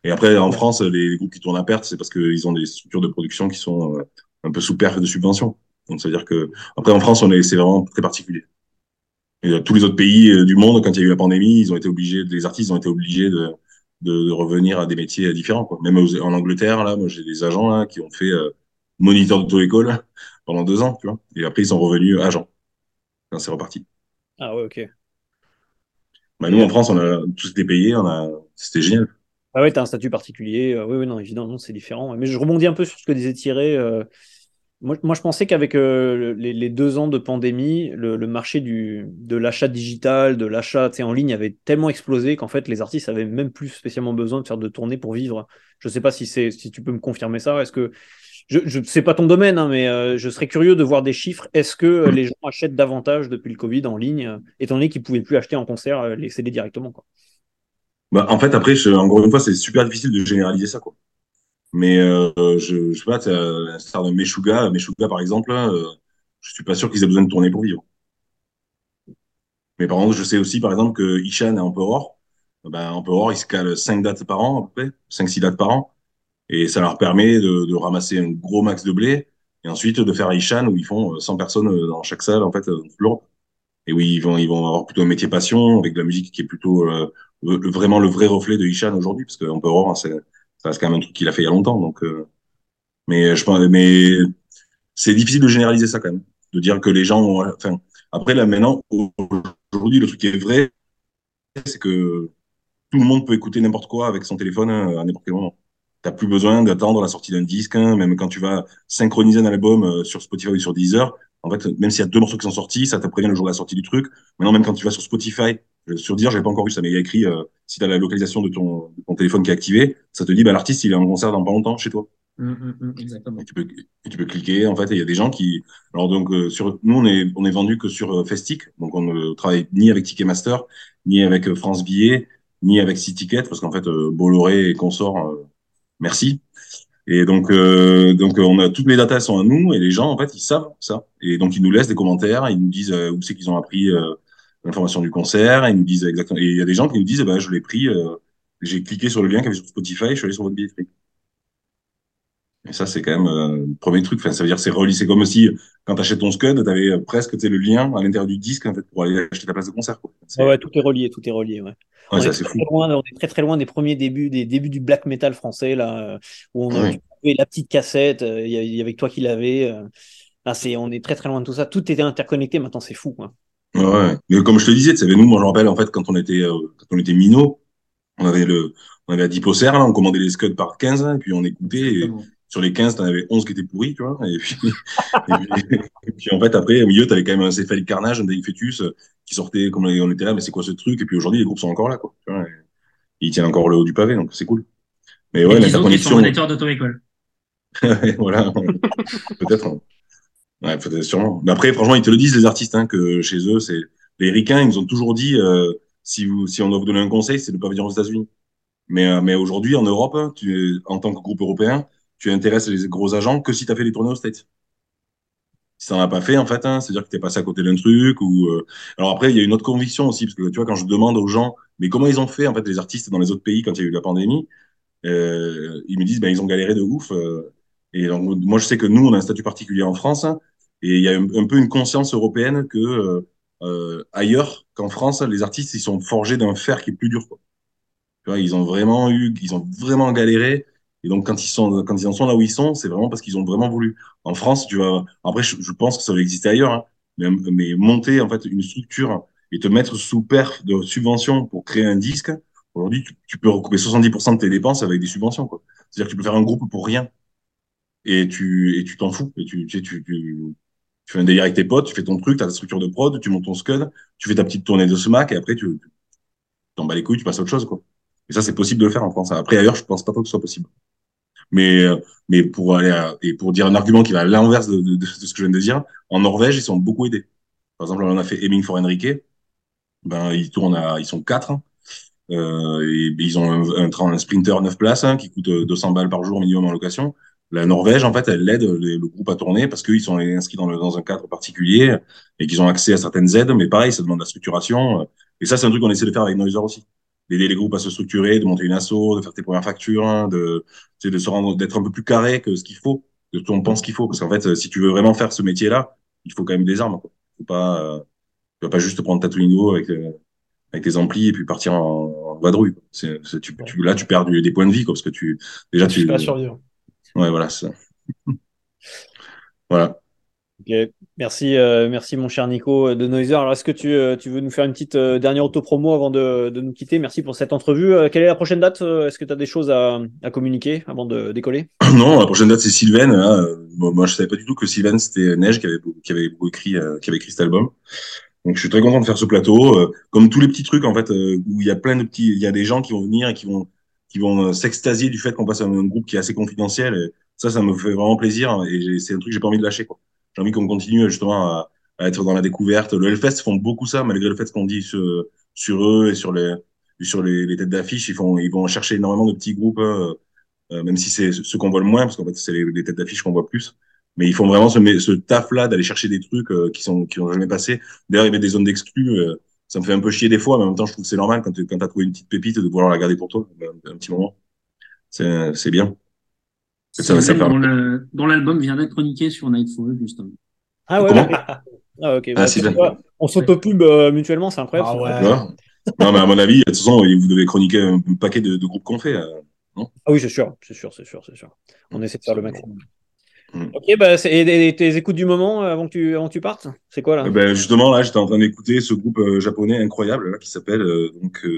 Et après, en France, les, groupes qui tournent à perte, c'est parce qu'ils ont des structures de production qui sont euh, un peu sous perte de subvention. Donc, c'est-à-dire que, après, en France, on est, c'est vraiment très particulier. Et tous les autres pays euh, du monde, quand il y a eu la pandémie, ils ont été obligés, les artistes ont été obligés de, de, revenir à des métiers différents, quoi. Même en Angleterre, là, moi, j'ai des agents, là, qui ont fait euh, moniteur d'auto-école pendant deux ans, tu vois. Et après, ils sont revenus agents. C'est reparti. Ah ouais, ok. Bah, nous, en France, on a tous été payés, on a, c'était génial. Ah ouais, tu as un statut particulier. Euh, oui, oui, non, évidemment, c'est différent. Mais je rebondis un peu sur ce que disait Thierry. Euh, moi, je pensais qu'avec euh, les, deux ans de pandémie, le, marché du, de l'achat digital, de l'achat en ligne avait tellement explosé qu'en fait, les artistes avaient même plus spécialement besoin de faire de tournées pour vivre. Je ne sais pas si, si tu peux me confirmer ça. Est-ce que je ne sais pas ton domaine, hein, mais euh, je serais curieux de voir des chiffres. Est-ce que les gens achètent davantage depuis le Covid en ligne, étant donné qu'ils ne pouvaient plus acheter en concert les CD directement quoi? Bah, en fait, après, encore une fois, c'est super difficile de généraliser ça, quoi. Mais euh, je, je sais pas, l'instar de Meshuga, Meshuga par exemple, euh, je suis pas sûr qu'ils aient besoin de tourner pour vivre. Mais par contre, je sais aussi, par exemple, que Ishan et Emperor, ben, Emperor, ils se calent 5 dates par an, à peu près, 5-6 dates par an. Et ça leur permet de, de, ramasser un gros max de blé, et ensuite de faire Ishan, où ils font 100 personnes dans chaque salle, en fait, dans l'Europe. Et oui, ils vont, ils vont avoir plutôt un métier passion, avec de la musique qui est plutôt euh, vraiment le vrai reflet de Ishan aujourd'hui, parce qu'on peut voir, c'est, ça reste quand même un truc qu'il a fait il y a longtemps. Donc, euh, mais je pense, mais c'est difficile de généraliser ça quand même, de dire que les gens, ont, enfin, après là maintenant, aujourd'hui, le truc qui est vrai, c'est que tout le monde peut écouter n'importe quoi avec son téléphone euh, à n'importe quel moment. T'as plus besoin d'attendre la sortie d'un disque, hein, même quand tu vas synchroniser un album euh, sur Spotify ou sur Deezer. En fait, même s'il y a deux morceaux qui sont sortis, ça te prévient le jour de la sortie du truc. Maintenant, même quand tu vas sur Spotify, euh, sur Deezer, j'ai pas encore vu ça, mais il y a écrit si tu as la localisation de ton, de ton, téléphone qui est activé, ça te dit bah l'artiste il est en concert dans pas longtemps chez toi. Mmh, mmh, mmh, exactement. Et tu, peux, et tu peux cliquer. En fait, il y a des gens qui. Alors donc sur nous on est on est vendu que sur Festic, donc on ne travaille ni avec Ticketmaster ni avec France Billet ni avec Ticket, parce qu'en fait, euh, Bolloré et consorts, euh, merci. Et donc, euh, donc on a toutes les datas sont à nous et les gens en fait ils savent ça et donc ils nous laissent des commentaires, ils nous disent euh, où c'est qu'ils ont appris l'information du concert, ils nous disent exactement. Et il y a des gens qui nous disent, bah, je l'ai pris, j'ai cliqué sur le lien qui avait sur Spotify, je suis allé sur votre billetterie. Et ça, c'est quand même euh, le premier truc. Enfin, ça veut dire c'est relié. C'est comme si quand tu achètes ton Scud, tu avais presque le lien à l'intérieur du disque en fait, pour aller acheter ta place de concert. Quoi. Ouais, tout est relié, tout est relié. Ouais. on, est très, loin, on est très très loin des premiers débuts, des débuts du black metal français là, où on a la petite cassette. Il y, avait toi qui l'avais. C'est, on est très très loin de tout ça. Tout était interconnecté. Maintenant, c'est fou. Quoi. Ouais, mais comme je te disais, tu savais, nous, moi, je me rappelle en fait quand on était euh, quand on était minot, on avait le on avait la Diposer, là, on commandait les Scuds par 15, et puis on écoutait. Et, sur les 15, t'en avais 11 qui étaient pourris, tu vois. Et puis, et puis, en fait, après, au milieu, t'avais quand même un céphalique carnage, un Dave Fetus euh, qui sortait comme on était là, mais c'est quoi ce truc? Et puis aujourd'hui, les groupes sont encore là, quoi. Tu vois, ils tiennent encore le haut du pavé, donc c'est cool. Mais ouais, l'interconnexion. Ils sont d'auto-école. voilà. peut-être. Hein. Ouais, sûrement. Mais après, franchement, ils te le disent, les artistes, hein, que chez eux, c'est, les ricains, ils nous ont toujours dit, euh, si on doit vous donner un conseil, c'est de ne pas venir aux États-Unis. Mais, euh, aujourd'hui, en Europe, tu, en tant que groupe européen, tu intéresses les gros agents que si tu as fait les tournées aux States. Si tu n'en as pas fait, en fait, hein, c'est-à-dire que tu es passé à côté d'un truc. euh... Alors après, il y a une autre conviction aussi, parce que tu vois, quand je demande aux gens, mais comment ils ont fait, en fait, les artistes dans les autres pays quand il y a eu la pandémie, ils me disent, ben, ils ont galéré de ouf. Et donc, moi, je sais que nous, on a un statut particulier en France, hein, et il y a un, peu une conscience européenne que euh, euh, ailleurs qu'en France, les artistes, ils sont forgés d'un fer qui est plus dur. Quoi. Tu vois, ils ont vraiment eu, ils ont vraiment galéré. Et donc, quand ils sont, quand ils en sont là où ils sont, c'est vraiment parce qu'ils ont vraiment voulu. En France, tu vois, après, je, pense que ça va exister ailleurs, hein, mais, mais, monter, en fait, une structure et te mettre sous perf de subvention pour créer un disque, aujourd'hui, tu, peux recouper 70% de tes dépenses avec des subventions. C'est-à-dire que tu peux faire un groupe pour rien. Et tu, et tu t'en fous. Et tu, tu, tu, tu, fais un délire avec tes potes, tu fais ton truc, tu as ta structure de prod, tu montes ton scud, tu fais ta petite tournée de smack et après, tu, t'en bats les couilles, tu passes à autre chose, quoi. Et ça, c'est possible de le faire en France. Après, ailleurs, je pense pas que ce soit possible. Mais, mais pour aller à, et pour dire un argument qui va à l'inverse de, ce que je viens de dire, en Norvège, ils sont beaucoup aidés. Par exemple, on a fait Aiming for Enrique. Ben, ils tournent ils sont quatre. Euh, et, ils ont un, un, un Sprinter 9 places hein, qui coûte 200 balles par jour minimum en location. La Norvège, en fait, elle aide le, le groupe à tourner parce qu'ils sont inscrits dans, le, dans un cadre particulier et qu'ils ont accès à certaines aides. Mais pareil, ça demande de la structuration. Et ça, c'est un truc qu'on essaie de faire avec Noiser aussi d'aider les groupes à se structurer, de monter une asso, de faire tes premières factures, hein, de, de se rendre, d'être un peu plus carré que ce qu'il faut, que ce qu'on pense qu'il faut. Parce qu'en fait, si tu veux vraiment faire ce métier-là, il faut quand même des armes. Quoi. Faut pas, euh, tu vas pas juste prendre ta Twingo avec, euh, avec tes amplis et puis partir en, en vadrouille. C'est, c'est, tu, tu, là, tu perds du, des points de vie, quoi, parce que tu, déjà, tu. Tu pas survivre. Ouais, voilà, ça. voilà. Okay. Merci, euh, merci mon cher Nico euh, de Noiser. Alors, est-ce que tu, euh, tu, veux nous faire une petite euh, dernière auto-promo avant de, de, nous quitter? Merci pour cette entrevue. Quelle est la prochaine date Est-ce que tu as des choses à, à communiquer avant de décoller? Non, la prochaine date c'est Sylvain. Hein. moi, je savais pas du tout que Sylvain c'était Neige qui avait, qui avait beaucoup écrit, qui avait écrit cet album. Donc, je suis très content de faire ce plateau. comme tous les petits trucs en fait, où il y a plein de petits, il y a des gens qui vont venir et qui vont, qui vont s'extasier du fait qu'on passe à un groupe qui est assez confidentiel. Ça, ça me fait vraiment plaisir. Et c'est un truc que j'ai pas envie de lâcher. J'ai envie qu'on continue justement à, être dans la découverte. Le Hellfest font beaucoup ça, malgré le fait qu'on dit sur, eux et sur les, sur les, les têtes d'affiche, ils font, ils vont chercher énormément de petits groupes, euh, euh, même si c'est ceux qu'on voit le moins, parce qu'en fait c'est les, têtes d'affiche qu'on voit plus. Mais ils font vraiment ce, taf-là d'aller chercher des trucs euh, qui sont qui ont jamais passé. D'ailleurs, il y des zones d'exclus. Euh, ça me fait un peu chier des fois, mais en même temps, je trouve que c'est normal quand tu as trouvé une petite pépite de pouvoir la garder pour toi un, un petit moment. C'est bien. Ça, ça dont l'album vient d'être chroniqué sur Nightfall, justement. Ah ouais, Ah, ok. Ah, bah, on s'auto-pub euh, mutuellement, c'est incroyable. Ah ouais. non, mais à mon avis, de toute façon, vous devez chroniquer un paquet de, de groupes qu'on fait. Euh, non? Ah oui, c'est sûr, c'est sûr, c'est sûr, c'est sûr. On essaie de faire le maximum. Ok, bah, c'est- et, et tes écoutes du moment euh, avant que tu, avant que tu partes C'est quoi là? Eh ben, justement, là, j'étais en train d'écouter ce groupe euh, japonais incroyable là, qui s'appelle, euh, donc, euh,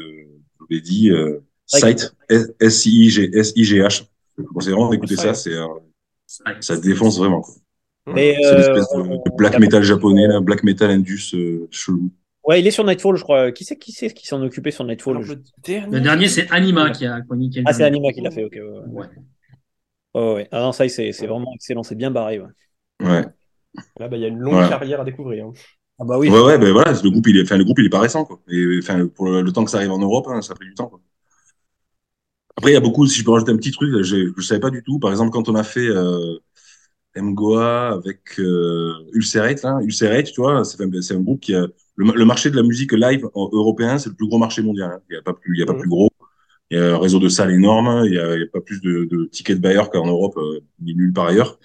je vous l'ai dit, euh, Sight, S-I-G, S-I-G-H. Je conseille vraiment d'écouter ça, c'est, euh, ça défonce vraiment. Et, C'est une euh, espèce de, de black metal japonais, là, black metal indus euh, chelou. Ouais, il est sur Nightfall, je crois. Qui c'est qui, c'est qui s'en occupait sur Nightfall Alors, le dernier, Le dernier, c'est Anima qui a chroniqué. Ah, c'est. Anima qui l'a fait, ok. Ouais, ouais. Ouais. Ah non, ça, c'est c'est vraiment excellent, c'est bien barré. Ouais. Ouais. Là, bah, il y a une longue Voilà. carrière à découvrir. hein. Ah bah oui. Ouais, ouais, ben voilà, le groupe, il est, enfin, le groupe, il est pas récent, quoi. Et, enfin, pour le, le temps que ça arrive en Europe, hein, ça pris du temps, quoi. Après, il y a beaucoup, si je peux rajouter un petit truc, je savais pas du tout. Par exemple, quand on a fait, euh, Mgoa avec, euh, Ulcerate, là, Ulcerate, tu vois, c'est un, c'est un groupe qui a, le, le marché de la musique live en- européen, c'est le plus gros marché mondial. hein. Il y a pas plus, il y a pas plus gros. Il y a un réseau de salles énorme. Il y a, pas plus de, tickets de bailleurs qu'en Europe, euh, ni nulle part ailleurs.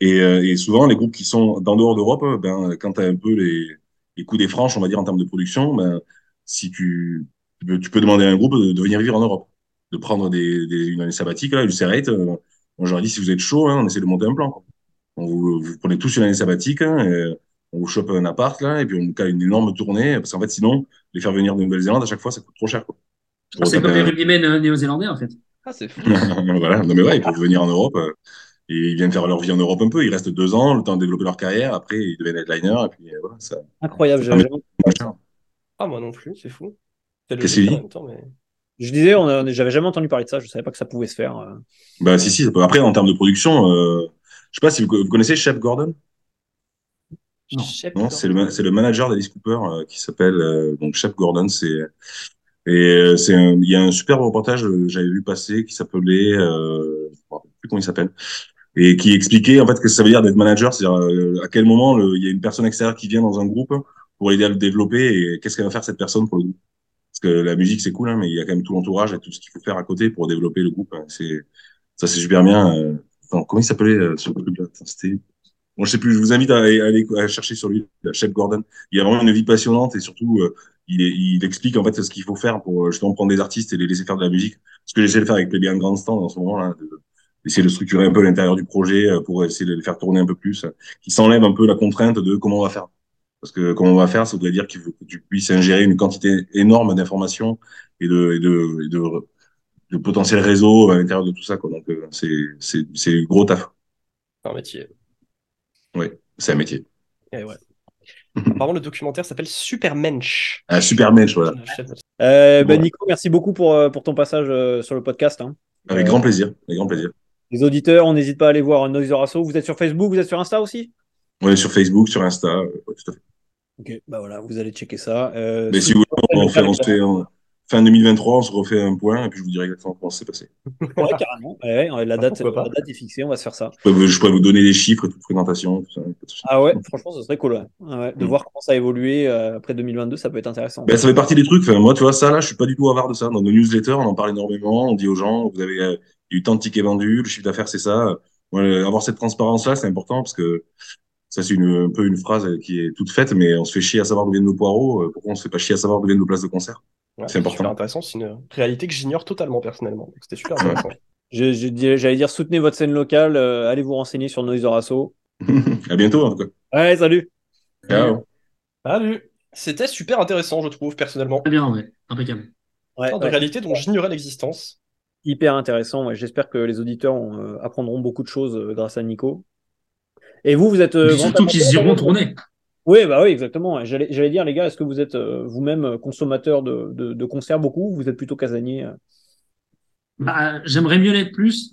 Et, euh, et souvent, les groupes qui sont dans dehors d'Europe, euh, ben, quand tu un peu les, les coups des franches, on va dire, en termes de production, ben, si tu, peux, demander à un groupe de, venir vivre en Europe, de prendre une année sabbatique, là, Ulcerate, euh, moi, j'aurais dit, si vous êtes chaud, hein, on essaie de monter un plan. On vous, prenez tous une année sabbatique, hein, on vous chope un appart, là, et puis on vous cale une énorme tournée, parce qu'en fait, sinon, les faire venir de Nouvelle-Zélande, à chaque fois, ça coûte trop cher. Quoi. C'est comme les rugbymen néo-zélandais, en fait. Ah, c'est fou. voilà, non mais ouais, ils peuvent venir en Europe euh, et ils viennent faire leur vie en Europe un peu. Ils restent deux ans, le temps de développer leur carrière. Après, ils deviennent headliner et puis euh, voilà, ça. Incroyable. J'avais jamais-. Ah, moi non plus, c'est fou. Qu'est-ce qu'il dit mais... Je disais, on a- j'avais jamais entendu parler de ça. Je savais pas que ça pouvait se faire. euh. Bah si si. ça peut- Après, en termes de production, euh, je sais pas si vous, vous connaissez Shep Gordon? Non. Shep Non, Gordon. c'est le ma- c'est le manager d'Alice Cooper euh, qui s'appelle euh, donc Shep Gordon. C'est et euh, c'est il y a un super reportage que j'avais vu passer qui s'appelait euh, je rappelle plus comment il s'appelle et qui expliquait en fait que ça veut dire d'être manager, c'est-à-dire euh, à quel moment il y a une personne extérieure qui vient dans un groupe pour aider à le développer et qu'est-ce qu'elle va faire cette personne pour le groupe? Parce que la musique c'est cool, hein, mais il y a quand même tout l'entourage et tout ce qu'il faut faire à côté pour développer le groupe. hein. C'est ça c'est super bien. euh. Comment il s'appelait euh, ce truc-là? C'était Bon, je sais plus, je vous invite à aller, à aller chercher sur lui, Chef Gordon. Il a vraiment une vie passionnante et surtout, euh, il, est- il explique en fait ce qu'il faut faire pour euh, justement prendre des artistes et les laisser faire de la musique. Ce que j'essaie de faire avec Plébéian Grandstand en ce moment, là, de- d'essayer de structurer un peu l'intérieur du projet euh, pour essayer de le faire tourner un peu plus, qui s'enlève un peu la contrainte de comment on va faire. Parce que comment on va faire, ça voudrait dire qu'il faut que tu puisses ingérer une quantité énorme d'informations et de, et de, et de, de potentiel réseau à l'intérieur de tout ça. Quoi. Donc, euh, c'est, c'est, c'est gros taf. C'est un métier. Oui, c'est un métier. Et ouais. Apparemment, le documentaire s'appelle Supermensch. Un super match, voilà. Euh, bah. Nico, merci beaucoup pour, euh, pour ton passage euh, sur le podcast. hein. Avec Euh, grand plaisir, avec grand plaisir. Les auditeurs, on n'hésite pas à aller voir Noise Asso. Vous êtes sur Facebook, vous êtes sur Insta aussi? On est sur Facebook, sur Insta, ouais, tout à fait. Ok, bah voilà, vous allez checker ça. Euh, Mais si vous voulez, on, fait, on se fait en fin 2023, on se refait un point et puis je vous dirai exactement comment ça s'est passé. Ouais, carrément. Ouais, ouais, la, date, la est fixée, on va se faire ça. Je pourrais vous, je pourrais vous donner des chiffres et toute présentation, tout ça. Ah ouais, franchement, ce serait cool. ouais. Ouais, de Mm. voir comment ça a évolué euh, après 2022, ça peut être intéressant. Ben, ça fait partie des trucs. Enfin, moi, tu vois, ça, là, je suis pas du tout avare de ça. Dans nos newsletters, on en parle énormément. On dit aux gens, vous avez euh, il y a eu tant de tickets vendus, le chiffre d'affaires, c'est ça. Ouais, euh, avoir cette transparence-là, c'est important parce que ça, c'est une, un peu une phrase qui est toute faite, mais on se fait chier à savoir d'où viennent nos poireaux. Pourquoi on se fait pas chier à savoir d'où viennent nos places de concert? Ouais, C'est important. Super intéressant. C'est une réalité que j'ignore totalement personnellement. Donc, C'était super intéressant. Je- je dirais- J'allais dire, soutenez votre scène locale, euh, allez vous renseigner sur Noise Asso. à bientôt, en tout cas. Ouais, salut Ciao. Salut. C'était super intéressant, je trouve, personnellement. Très bien, ouais. Impeccable. Ouais, Sorte ouais. de réalité dont j'ignorais l'existence. Hyper intéressant. ouais. J'espère que les auditeurs ont, euh, apprendront beaucoup de choses euh, grâce à Nico. Et vous, vous êtes. euh, surtout qu'ils iront de- tourner. Oui, bah oui, exactement. J'allais dire, les gars, est-ce que vous êtes euh, vous-même euh, consommateur de, de, concerts beaucoup ou vous êtes plutôt casanier euh? Bah, J'aimerais mieux l'être plus.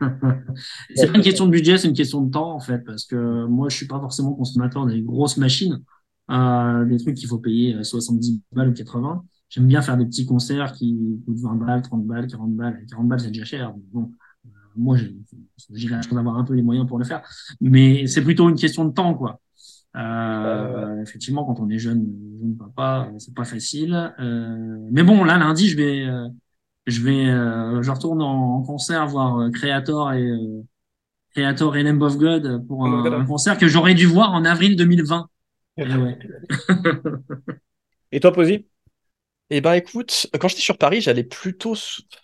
c'est pas une question de budget, c'est une question de temps en fait, parce que moi je suis pas forcément consommateur des grosses machines, euh, des trucs qu'il faut payer euh, 70 balles ou 80. J'aime bien faire des petits concerts qui coûtent 20 balles, 30 balles, 40 balles. 40 balles c'est déjà cher. Bon, moi j'ai la d'avoir un peu les moyens pour le faire, mais c'est plutôt une question de temps quoi. Euh, effectivement, quand on est jeune, jeune papa, euh, c'est pas facile. Euh, mais bon, là lundi, je vais euh, je vais, euh, je retourne en, en concert voir euh, Creator et euh, Creator et Lamb of God pour un, concert que j'aurais dû voir en avril 2020. Et ouais. Et toi, Posy? Eh ben écoute, quand j'étais sur Paris, j'allais plutôt.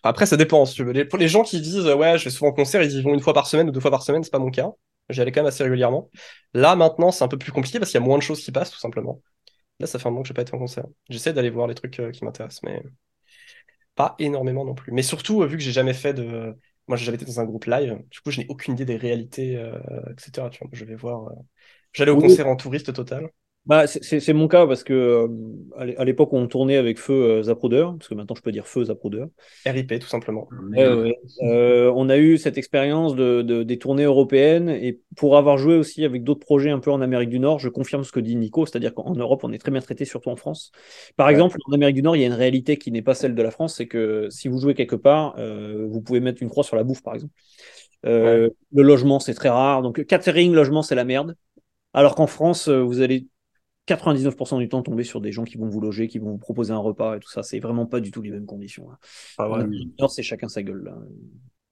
Après, ça dépend. Si tu veux. Les- Pour les gens qui disent euh, ouais, je vais souvent en concert, ils y vont une fois par semaine ou deux fois par semaine, c'est pas mon cas. J'y allais quand même assez régulièrement. Là, maintenant, c'est un peu plus compliqué parce qu'il y a moins de choses qui passent, tout simplement. Là, ça fait un moment que j'ai pas été en concert. J'essaie d'aller voir les trucs euh, qui m'intéressent, mais pas énormément non plus. Mais surtout, euh, vu que j'ai jamais fait de. Moi, j'ai jamais été dans un groupe live, du coup, je n'ai aucune idée des réalités, euh, etc. Tu vois, je vais voir. J'allais au Oui. concert en touriste total. Bah, c'est- mon cas parce que euh, à l'é- à l'époque où on tournait avec Feu euh, Zapruder, parce que maintenant je peux dire Feu Zapruder, RIP, tout simplement. Ouais, ouais. Euh, on a eu cette expérience de, de- des tournées européennes et pour avoir joué aussi avec d'autres projets un peu en Amérique du Nord, je confirme ce que dit Nico, c'est-à-dire qu'en Europe, on est très bien traité, surtout en France. Par Ouais. exemple, en Amérique du Nord, il y a une réalité qui n'est pas celle de la France, c'est que si vous jouez quelque part, euh, vous pouvez mettre une croix sur la bouffe, par exemple. Euh, Le logement, c'est très rare. Donc, catering, logement, c'est la merde. Alors qu'en France, vous allez 99% du temps tomber sur des gens qui vont vous loger, qui vont vous proposer un repas et tout ça. C'est vraiment pas du tout les mêmes conditions. là. Ah ouais. Nord, c'est chacun sa gueule. Là.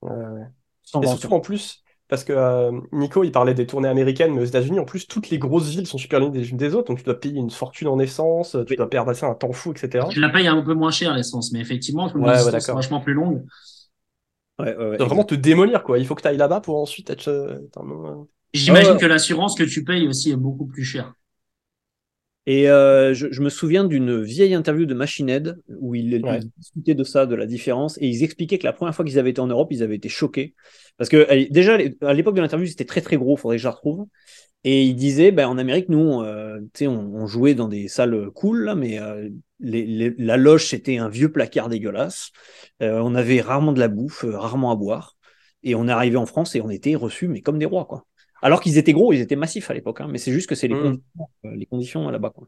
Ouais, ouais. Sans Et surtout en plus, parce que euh, Nico, il parlait des tournées américaines, mais aux États-Unis, en plus, toutes les grosses villes sont super loin des unes des autres, donc tu dois payer une fortune en essence, tu Oui. dois perdre assez un temps fou, etc. Tu la payes un peu moins cher, l'essence, mais effectivement, comme Ouais, les ouais, vachement plus longues. Ouais, ouais, ouais, Tu dois vraiment te démolir, quoi. Il faut que tu ailles là-bas pour ensuite être. euh, euh, J'imagine ouais. que l'assurance que tu payes aussi est beaucoup plus chère. Et euh, je, je me souviens d'une vieille interview de Machine Head où ils, Ouais. discutaient de ça, de la différence, et ils expliquaient que la première fois qu'ils avaient été en Europe, ils avaient été choqués. Parce que euh, déjà, à l'époque de l'interview, c'était très très gros, faudrait que je la retrouve. Et ils disaient, ben, en Amérique, nous, euh, tu sais, on, on jouait dans des salles cool, là, mais euh, les, les- la loge, c'était un vieux placard dégueulasse. Euh, on avait rarement de la bouffe, euh, rarement à boire. Et on est arrivé en France et on était reçus, mais comme des rois, quoi. Alors qu'ils étaient gros, ils étaient massifs à l'époque, hein, mais c'est juste que c'est les, Mm. conditions, euh, les conditions là-bas, quoi.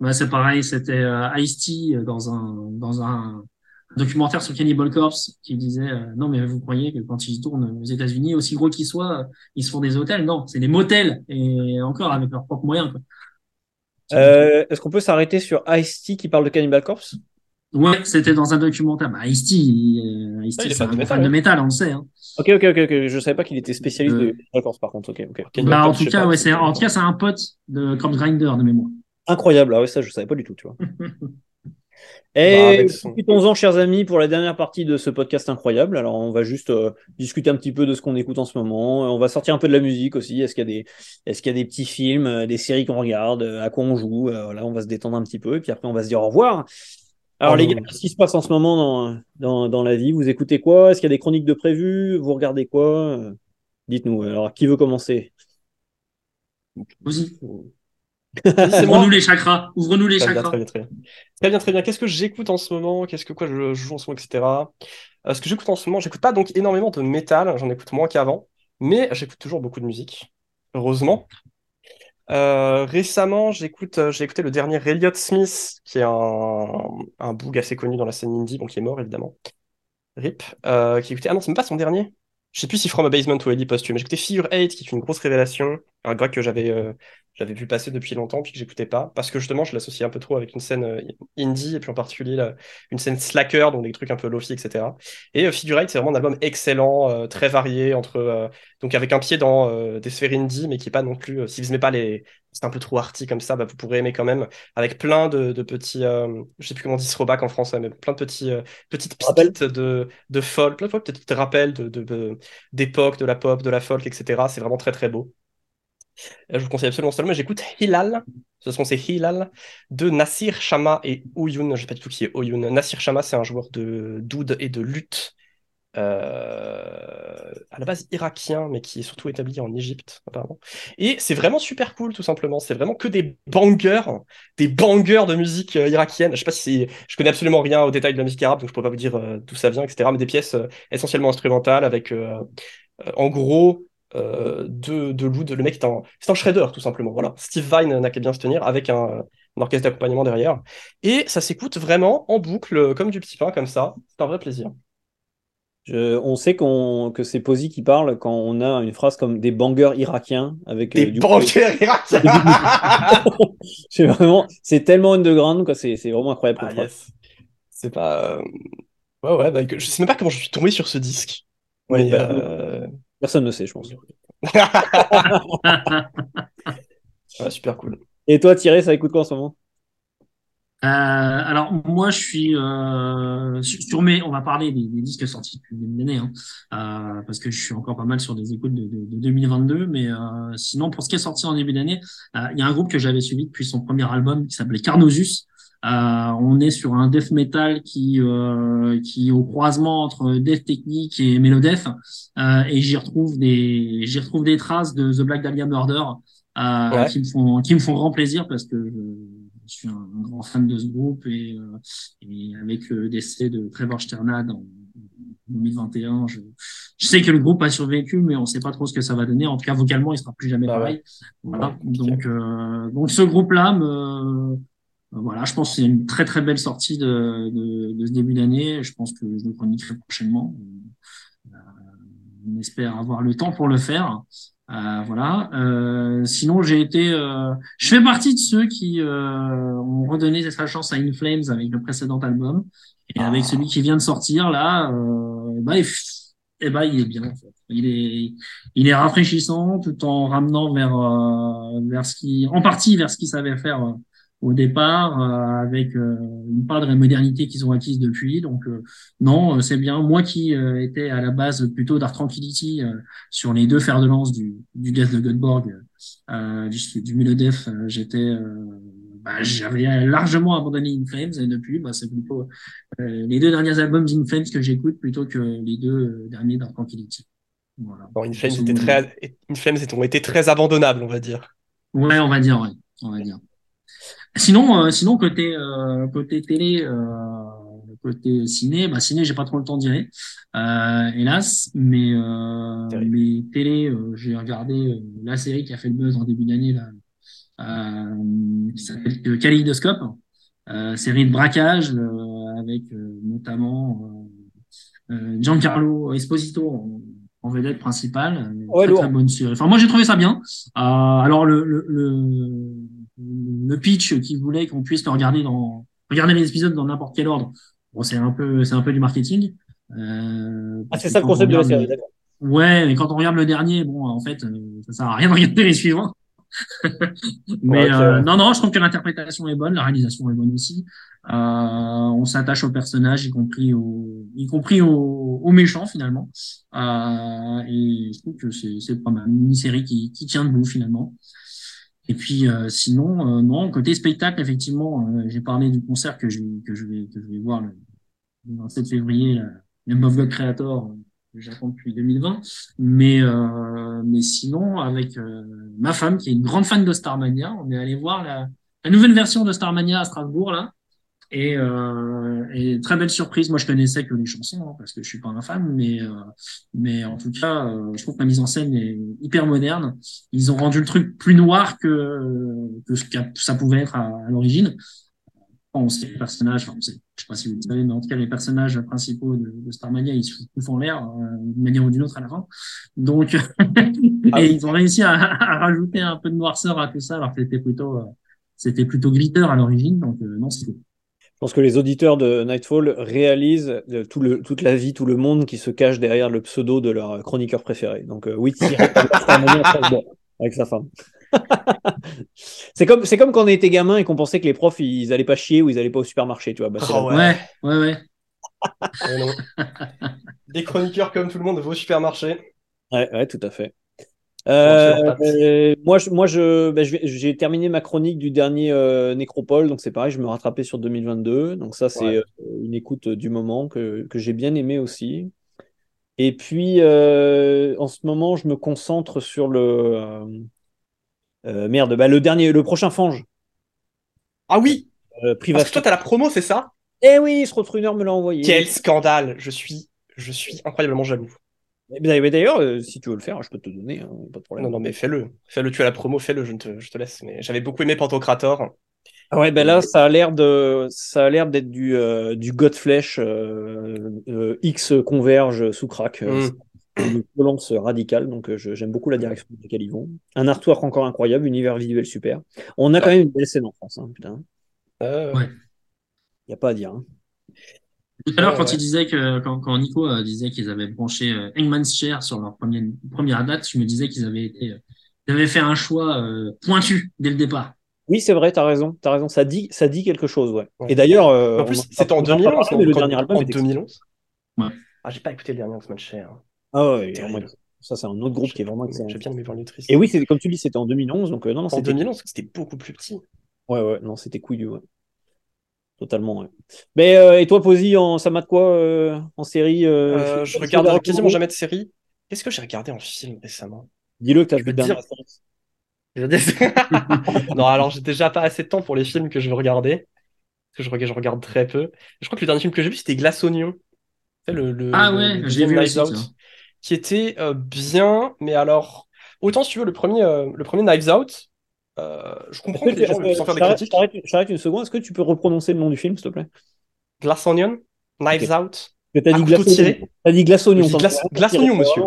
Ouais, c'est pareil, c'était euh, Ice-T euh, dans un, dans un documentaire sur Cannibal Corpse qui disait euh, non mais vous croyez que quand ils tournent aux États-Unis, aussi gros qu'ils soient, ils se font des hôtels? Non, c'est des motels et encore avec leurs propres moyens. Quoi. Euh, Est-ce qu'on peut s'arrêter sur Ice-T qui parle de Cannibal Corpse? Ouais, c'était dans un documentaire. Bah, Ice-T, il, Ice-T, il est c'est fan un de gros métal, fan de ouais. métal, on le sait. Hein. Ok, ok, ok, ok. Je savais pas qu'il était spécialiste Euh. de Corpse par contre. Ok, ok. Bah, en tout cas, ouais, c'est- en tout cas, c'est un pote de Corpse Grinder de mémoire. Incroyable. Ah ouais, ça je savais pas du tout, tu vois. Bah, Et avec son- profitons-en, chers amis, pour la dernière partie de ce podcast incroyable. Alors, on va juste euh, discuter un petit peu de ce qu'on écoute en ce moment. Euh, On va sortir un peu de la musique aussi. Est-ce qu'il y a des, est-ce qu'il y a des petits films, des séries qu'on regarde, à quoi on joue Euh, Voilà, on va se détendre un petit peu et puis après on va se dire au revoir. Alors Oh les gars, qu'est-ce qui se passe en ce moment dans, dans, dans la vie? Vous écoutez quoi? Est-ce qu'il y a des chroniques de prévues? Vous regardez quoi? Dites-nous. Alors, qui veut commencer? Vas-y. Ouvre-nous les chakras. Ouvre-nous les Très bien, chakras. très bien, très bien. Très bien, très bien. Qu'est-ce que j'écoute en ce moment? Qu'est-ce que quoi je joue en ce moment, etc. Euh, ce que j'écoute en ce moment, j'écoute pas donc énormément de métal, j'en écoute moins qu'avant, mais j'écoute toujours beaucoup de musique, heureusement. Euh, récemment, j'écoute, euh, j'ai écouté le dernier Elliott Smith, qui est un, un boog assez connu dans la scène indie, bon, qui est mort évidemment. RIP. Euh, qui écoutait... Ah non, c'est même pas son dernier. Je sais plus si From a Basement ou Ellie Posthume. J'ai écouté Figure 8, qui est une grosse révélation, un gars que j'avais euh, j'avais vu passer depuis longtemps, puis que j'écoutais pas, parce que justement, je l'associe un peu trop avec une scène euh, indie, et puis en particulier la- une scène slacker, donc des trucs un peu lofi, etc. Et euh, Figure 8, c'est vraiment un album excellent, euh, très varié, entre, euh, donc avec un pied dans euh, des sphères indie, mais qui est pas non plus, euh, si vous aimez pas les, c'est un peu trop arty comme ça, bah, vous pourrez aimer quand même, avec plein de, de petits, euh, je sais plus comment on dit throwback en français, mais plein de petits, euh, petites pépites de, de folk, plein de fois, peut-être des rappels de, de, de- d'époque, de la pop, de la folk, etc. C'est vraiment très très beau. Euh, Je vous conseille absolument album. J'écoute Hilal, ce sont c'est Hilal, de Nassir Shama et Ouyoun. Je sais pas du tout qui est Ouyoun. Nassir Shama, c'est un joueur de d'oud et de lutte, euh, à la base irakien, mais qui est surtout établi en Égypte, apparemment. Et c'est vraiment super cool, tout simplement. C'est vraiment que des bangers, des bangers de musique euh, irakienne. Je sais pas si je connais absolument rien aux détails de la musique arabe, donc je pourrais pas vous dire d'où ça vient, etc. Mais des pièces essentiellement instrumentales avec, en gros, euh, de, de l'oud. Le mec est un, c'est un shredder, tout simplement. Voilà. Steve Vai n'a qu'à bien se tenir avec un, un orchestre d'accompagnement derrière. Et ça s'écoute vraiment en boucle, euh, comme du petit pain, comme ça. C'est un vrai plaisir. Je- on sait qu'on, que c'est Posy qui parle quand on a une phrase comme des bangers irakiens avec euh, Des du- bangers irakiens c'est vraiment, c'est tellement underground quoi. C'est, c'est vraiment incroyable. Ah, yes. C'est pas. euh, Ouais, ouais, bah, je sais même pas comment je suis tombé sur ce disque. Ouais, bah, euh, Personne ne sait, je pense. ouais, super cool. Et toi, Thierry, ça écoute quoi en ce moment? Euh, alors moi je suis euh, sur mes, on va parler des, des disques sortis depuis le début hein, euh, parce que je suis encore pas mal sur des écoutes de, de, de 2022, mais euh, sinon pour ce qui est sorti en début d'année, euh, il y a un groupe que j'avais suivi depuis son premier album qui s'appelait Carnosus. Euh, on est sur un death metal qui qui est au croisement entre death technique et melodef, et j'y retrouve des j'y retrouve des traces de The Black Dahlia Murder ouais. qui me font qui me font grand plaisir parce que je, je suis un, grand fan de ce groupe et, euh, et avec le décès de Trevor Sternad en 2021, je, je, sais que le groupe a survécu, mais on ne sait pas trop ce que ça va donner. En tout cas, vocalement, il sera plus jamais ah pareil. Ouais. Voilà. Donc, euh, donc ce groupe-là, me, voilà, je pense que c'est une très très belle sortie de, de, de ce début d'année. Je pense que je le chroniquerai prochainement. Euh, on espère avoir le temps pour le faire. Euh, voilà. Euh, sinon, j'ai été, euh, je fais partie de ceux qui euh, ont redonné sa chance à In Flames avec le précédent album et avec celui qui vient de sortir là, bah, il, eh bah, il est bien. En fait. Il est, il est rafraîchissant tout en ramenant vers vers ce qui, en partie vers ce qu'il savait faire au départ euh, avec euh, une part de la modernité qu'ils ont acquise depuis. Donc euh, non, c'est bien. Moi qui étais à la base plutôt d'Art Tranquility sur les deux fers de lance du, du Death de Godborg, du, du Melodef, j'étais bah, j'avais largement abandonné In Flames et depuis, bah, c'est plutôt les deux derniers albums d'In Flames que j'écoute plutôt que les deux derniers d'Art Tranquility. Voilà. Bon, In Flames, était très, In Flames ont été très abandonnables, on va dire. Ouais, on va dire, ouais. On va dire. Sinon, euh, sinon côté euh, côté télé, euh, côté ciné, bah ciné, j'ai pas trop le temps d'y aller, hélas. Mais mais télé, j'ai regardé la série qui a fait le buzz en début d'année là, qui s'appelle Kaleidoscope, série de braquage avec notamment Giancarlo Esposito en, vedette principale. Ouais, très, très bonne série. Enfin, moi, j'ai trouvé ça bien. alors, le, le, le le pitch qui voulait qu'on puisse le regarder dans regarder les épisodes dans n'importe quel ordre. Bon, c'est un peu c'est un peu du marketing. Euh, ah, c'est ça le concept de la série. d'accord. Ouais, mais quand on regarde le dernier, bon, en fait, euh, ça sert à rien de regarder les suivants. mais euh, non, non, je trouve que l'interprétation est bonne, la réalisation est bonne aussi. Euh, on s'attache aux personnages, y compris aux, y compris aux, aux méchants finalement. Euh, et je trouve que c'est, c'est pas mal, une série qui, qui tient debout finalement. Et puis euh, sinon, euh, non, côté spectacle, effectivement, euh, j'ai parlé du concert que je, que je, vais, que je vais voir le, 27 février, le God Creator, que j'attends depuis 2020. Mais, mais sinon, avec ma femme, qui est une grande fan de Starmania, on est allé voir la, la nouvelle version de Starmania à Strasbourg, là. Et, euh, et, très belle surprise. Moi, je connaissais que les chansons hein, parce que je suis pas un fan, mais euh, mais en tout cas, euh, je trouve que la mise en scène est hyper moderne. Ils ont rendu le truc plus noir que que ce que ça pouvait être à, à l'origine. On sait les personnages, enfin, on je sais pas si vous le savez, mais en tout cas, les personnages principaux de, de Starmania, ils se foutent en l'air euh, d'une manière ou d'une autre à la fin. Donc, et ils ont réussi à, à, rajouter un peu de noirceur à tout ça, alors que c'était plutôt euh, c'était plutôt glitter à l'origine. Donc, non, c'est cool. Je pense que les auditeurs de Nightfall réalisent tout le, toute la vie, tout le monde qui se cache derrière le pseudo de leur chroniqueur préféré. Donc euh, oui, avec sa femme. c'est comme c'est comme quand on était gamin et qu'on pensait que les profs ils allaient pas chier ou ils allaient pas au supermarché, tu vois. Bah, oh, ouais, ouais, ouais. Des chroniqueurs comme tout le monde vont au supermarché. Ouais, ouais, tout à fait. Euh, moi, je, moi, je, ben, j'ai terminé ma chronique du dernier euh, Nécropole, donc c'est pareil, je me rattrapais sur 2022. Donc ça, c'est euh, une écoute du moment que, que j'ai bien aimé aussi. Et puis, euh, en ce moment, je me concentre sur le merde, bah, le dernier, le prochain Fange. Ah oui. Parce que toi, t'as la promo, c'est ça? Eh oui, Srotrunner me l'a envoyé. Quel scandale Je suis, je suis incroyablement jaloux. Mais d'ailleurs, euh, si tu veux le faire, je peux te donner, hein, pas de problème. Non, non, mais fais-le. Fais-le, tu as la promo, fais-le, je, te, je te laisse. Mais j'avais beaucoup aimé Pantocrator. Ah ouais, ben là, ça a l'air de, ça a l'air d'être du, euh, du Godflesh euh, euh, X converge sous crack. Mm. Une violence radicale, donc j'aime beaucoup la direction dans laquelle ils vont. Un artwork encore incroyable, univers visuel super. On a quand même une belle scène en France, hein, putain. ouais. Il n'y a pas à dire. Hein. Tout à l'heure, quand il disait que, quand, quand Nico euh, disait qu'ils avaient branché euh, Hangman's Chair sur leur première, première date, je me disais qu'ils avaient été, euh, ils avaient fait un choix euh, pointu dès le départ. Oui, c'est vrai, t'as raison, t'as raison. Ça dit, ça dit quelque chose, ouais. Ouais. Et d'ailleurs, euh, En plus, c'était en on 2011. parlé, mais le dernier album en était 2011. Ouais. Ah, j'ai pas écouté le dernier Oxman Cher. Ah ouais, ça c'est un autre groupe qui est vraiment excellent. J'ai bien aimé voir le triste. Et oui, c'est comme tu dis, c'était en 2011, donc euh, non, non, en c'était 2011, c'était beaucoup plus petit. Ouais, ouais, non, c'était couillu, ouais. Totalement, ouais. Mais euh, et toi, Posy, en, ça mate quoi euh, en série euh, Euh, je regarde quasiment jamais de série. Qu'est-ce que j'ai regardé en film récemment? Dis-le que t'as vu veux le dernier dire- Non, alors j'ai déjà pas assez de temps pour les films que je veux regarder. Parce que je regarde, je regarde très peu. Je crois que le dernier film que j'ai vu, c'était Glace Oignon. Le, le- Ah ouais, le vu aussi, Out, ça. qui était euh, bien, mais alors, autant si tu veux, le premier, euh, le premier Knives Out, euh, je comprends que les gens puissent en faire des critiques. t'arrête une seconde. Est-ce que tu peux reprononcer le nom du film, s'il te plaît? Glace Onion, Knives Ok. Out? T'as dit glace tiré? T'as dit glace oignon. Glace- glace oignon, c'est monsieur.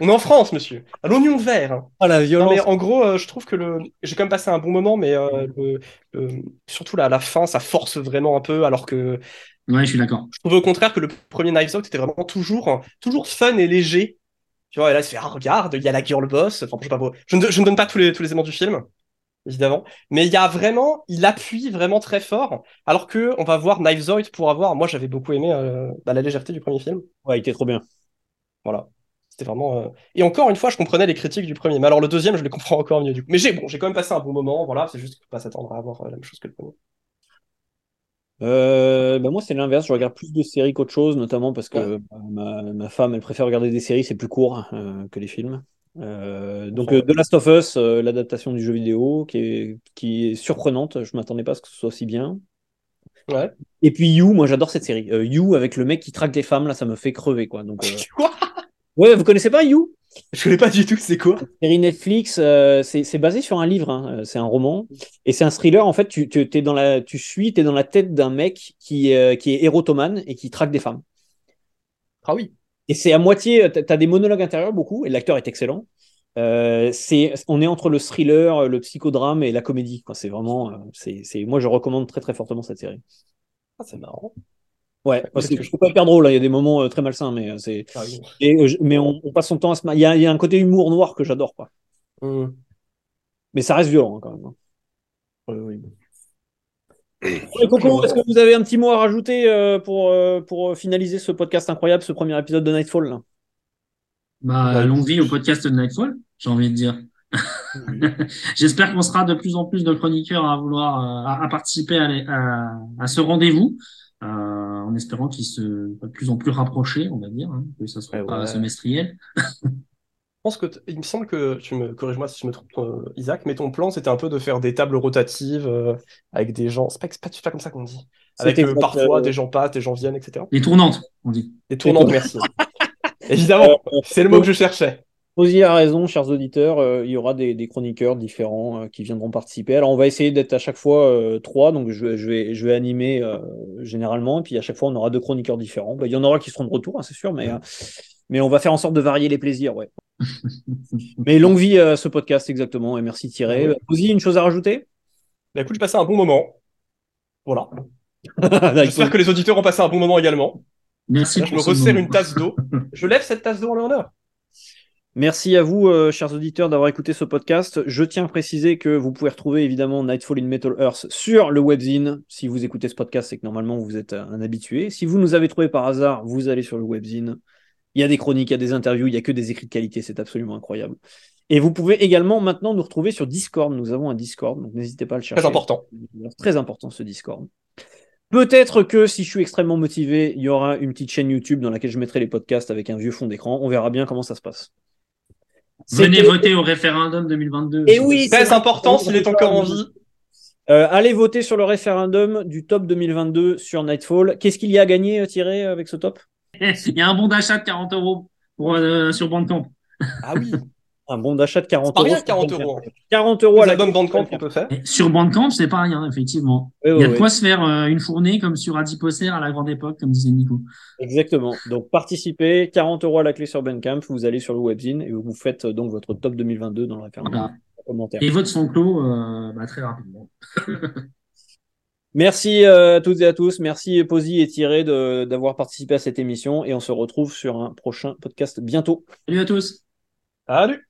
On est en France, monsieur. À l'oignon vert. hein. Ah la Non, violence. mais en gros, euh, je trouve que le... j'ai quand même passé un bon moment, mais euh, le- le- surtout là, à la fin, ça force vraiment un peu, alors que Ouais, je suis d'accord. je trouvais au contraire que le premier Knives Out était vraiment toujours, toujours fun et léger. Tu vois, et là, il se fait, ah, regarde, il y a la girl boss. Enfin, je, sais pas, je, ne, je ne donne pas tous les, tous les éléments du film, évidemment, mais il y a vraiment, il appuie vraiment très fort, alors que on va voir Knives Out pour avoir, moi j'avais beaucoup aimé euh, bah, la légèreté du premier film. Ouais, il était trop bien. Voilà. C'était vraiment. euh, Et encore une fois, je comprenais les critiques du premier. Mais alors le deuxième, je les comprends encore mieux du coup. Mais j'ai bon, j'ai quand même passé un bon moment. Voilà, c'est juste qu'il faut pas s'attendre à avoir euh, la même chose que le premier. Euh, bah moi, c'est l'inverse. Je regarde plus de séries qu'autre chose, notamment parce que Ouais. ma, ma femme, elle préfère regarder des séries, c'est plus court euh, que les films. Euh, donc, euh, The Last of Us, euh, l'adaptation du jeu vidéo, qui est, qui est surprenante. Je m'attendais pas à ce que ce soit aussi bien. Ouais. Et puis You, moi, j'adore cette série. Euh, you avec le mec qui traque des femmes, là, ça me fait crever, quoi. Donc, Quoi? Ouais, vous connaissez pas You? Je connais pas du tout. C'est quoi? Série Netflix, c'est basé sur un livre, hein, c'est un roman, et c'est un thriller. En fait, tu, tu, t'es dans la, tu suis, t'es dans la tête d'un mec qui, qui est érotomane et qui traque des femmes. Ah oui. Et c'est à moitié, t'as t'as des monologues intérieurs beaucoup, et l'acteur est excellent. Euh, c'est, on est entre le thriller, le psychodrame et la comédie. C'est vraiment, euh, c'est, c'est, moi je recommande très très fortement cette série. Ah, c'est marrant. Ouais, Parce que je- faut pas hyper drôle, hein, il y a des moments euh, très malsains, mais euh, c'est, Ah oui. et, euh, mais on, on passe son temps à se, il y a, il y a un côté humour noir que j'adore, quoi. Hum. Mais ça reste violent hein, quand même. hein. Oui. Et Coco, est-ce que vous avez un petit mot à rajouter euh, pour, euh, pour finaliser ce podcast incroyable, ce premier épisode de Nightfall là? Bah, vie au podcast de Nightfall, j'ai envie de dire. J'espère qu'on sera de plus en plus de chroniqueurs à vouloir euh, à, à participer à, les- à, à ce rendez-vous, euh, en espérant qu'il se de plus en plus rapproché, on va dire, hein, que ça soit Ouais, pas ouais. semestriel. Je pense que il me semble que tu me corrige-moi si je me trompe, euh, Isaac, mais ton plan c'était un peu de faire des tables rotatives euh, avec des gens. C'est pas, c'est pas, comme ça qu'on dit. Avec euh, parfois euh, des gens passent, des gens viennent, etc. Les tournantes, on dit. Des tournantes, merci. Évidemment, c'est le mot que je cherchais. Posy a raison, chers auditeurs, euh, il y aura des, des chroniqueurs différents euh, qui viendront participer. Alors on va essayer d'être à chaque fois euh, trois, donc je, je vais, je vais animer euh, généralement, et puis à chaque fois on aura deux chroniqueurs différents. Bah, il y en aura qui seront de retour, hein, c'est sûr, mais, euh, mais on va faire en sorte de varier les plaisirs, ouais. Mais longue vie à ce podcast, exactement, et merci Thierry. Ouais. Posy, une chose à rajouter? Bah écoute, j'ai passé un bon moment. Voilà. J'espère que les auditeurs ont passé un bon moment également. Merci Là, je me resserre une tasse d'eau. Je lève cette tasse d'eau en l'honneur. Merci à vous, euh, chers auditeurs, d'avoir écouté ce podcast. Je tiens à préciser que vous pouvez retrouver évidemment Nightfall in Metal Earth sur le webzine. Si vous écoutez ce podcast, c'est que normalement vous êtes euh, un habitué. Si vous nous avez trouvé par hasard, vous allez sur le webzine. Il y a des chroniques, il y a des interviews, il y a que des écrits de qualité, c'est absolument incroyable. Et vous pouvez également maintenant nous retrouver sur Discord. Nous avons un Discord, donc n'hésitez pas à le chercher. Très important. Très important ce Discord. Peut-être que si je suis extrêmement motivé, il y aura une petite chaîne YouTube dans laquelle je mettrai les podcasts avec un vieux fond d'écran. On verra bien comment ça se passe. Venez voter au référendum 2022. Et oui, c'est Très important s'il est encore en vie. Euh, allez voter sur le référendum du top 2022 sur Nightfall. Qu'est-ce qu'il y a à gagner, euh, Thierry, avec ce top? Il y a un bon d'achat de 40 euros pour, euh, sur Bandcamp. Ah oui. Un bon d'achat de 40 Pas euros. rien, 40 euros. hein. 40 euros à Les la albums Bandcamp qu'on peut faire. Et sur Bandcamp, c'est pas rien, effectivement. Oui, Il y a de oui. quoi se faire euh, une fournée comme sur Adiposer à la grande époque, comme disait Nico. Exactement. Donc participez, 40 euros à la clé sur Bandcamp. Vous allez sur le webzine et vous faites euh, donc votre top 2022 dans le référendum. Voilà. Commentaire. Et vote son clos euh, bah, très rapidement. Merci euh, à toutes et à tous. Merci Posy et Thierry de- d'avoir participé à cette émission et on se retrouve sur un prochain podcast bientôt. Salut à tous. Salut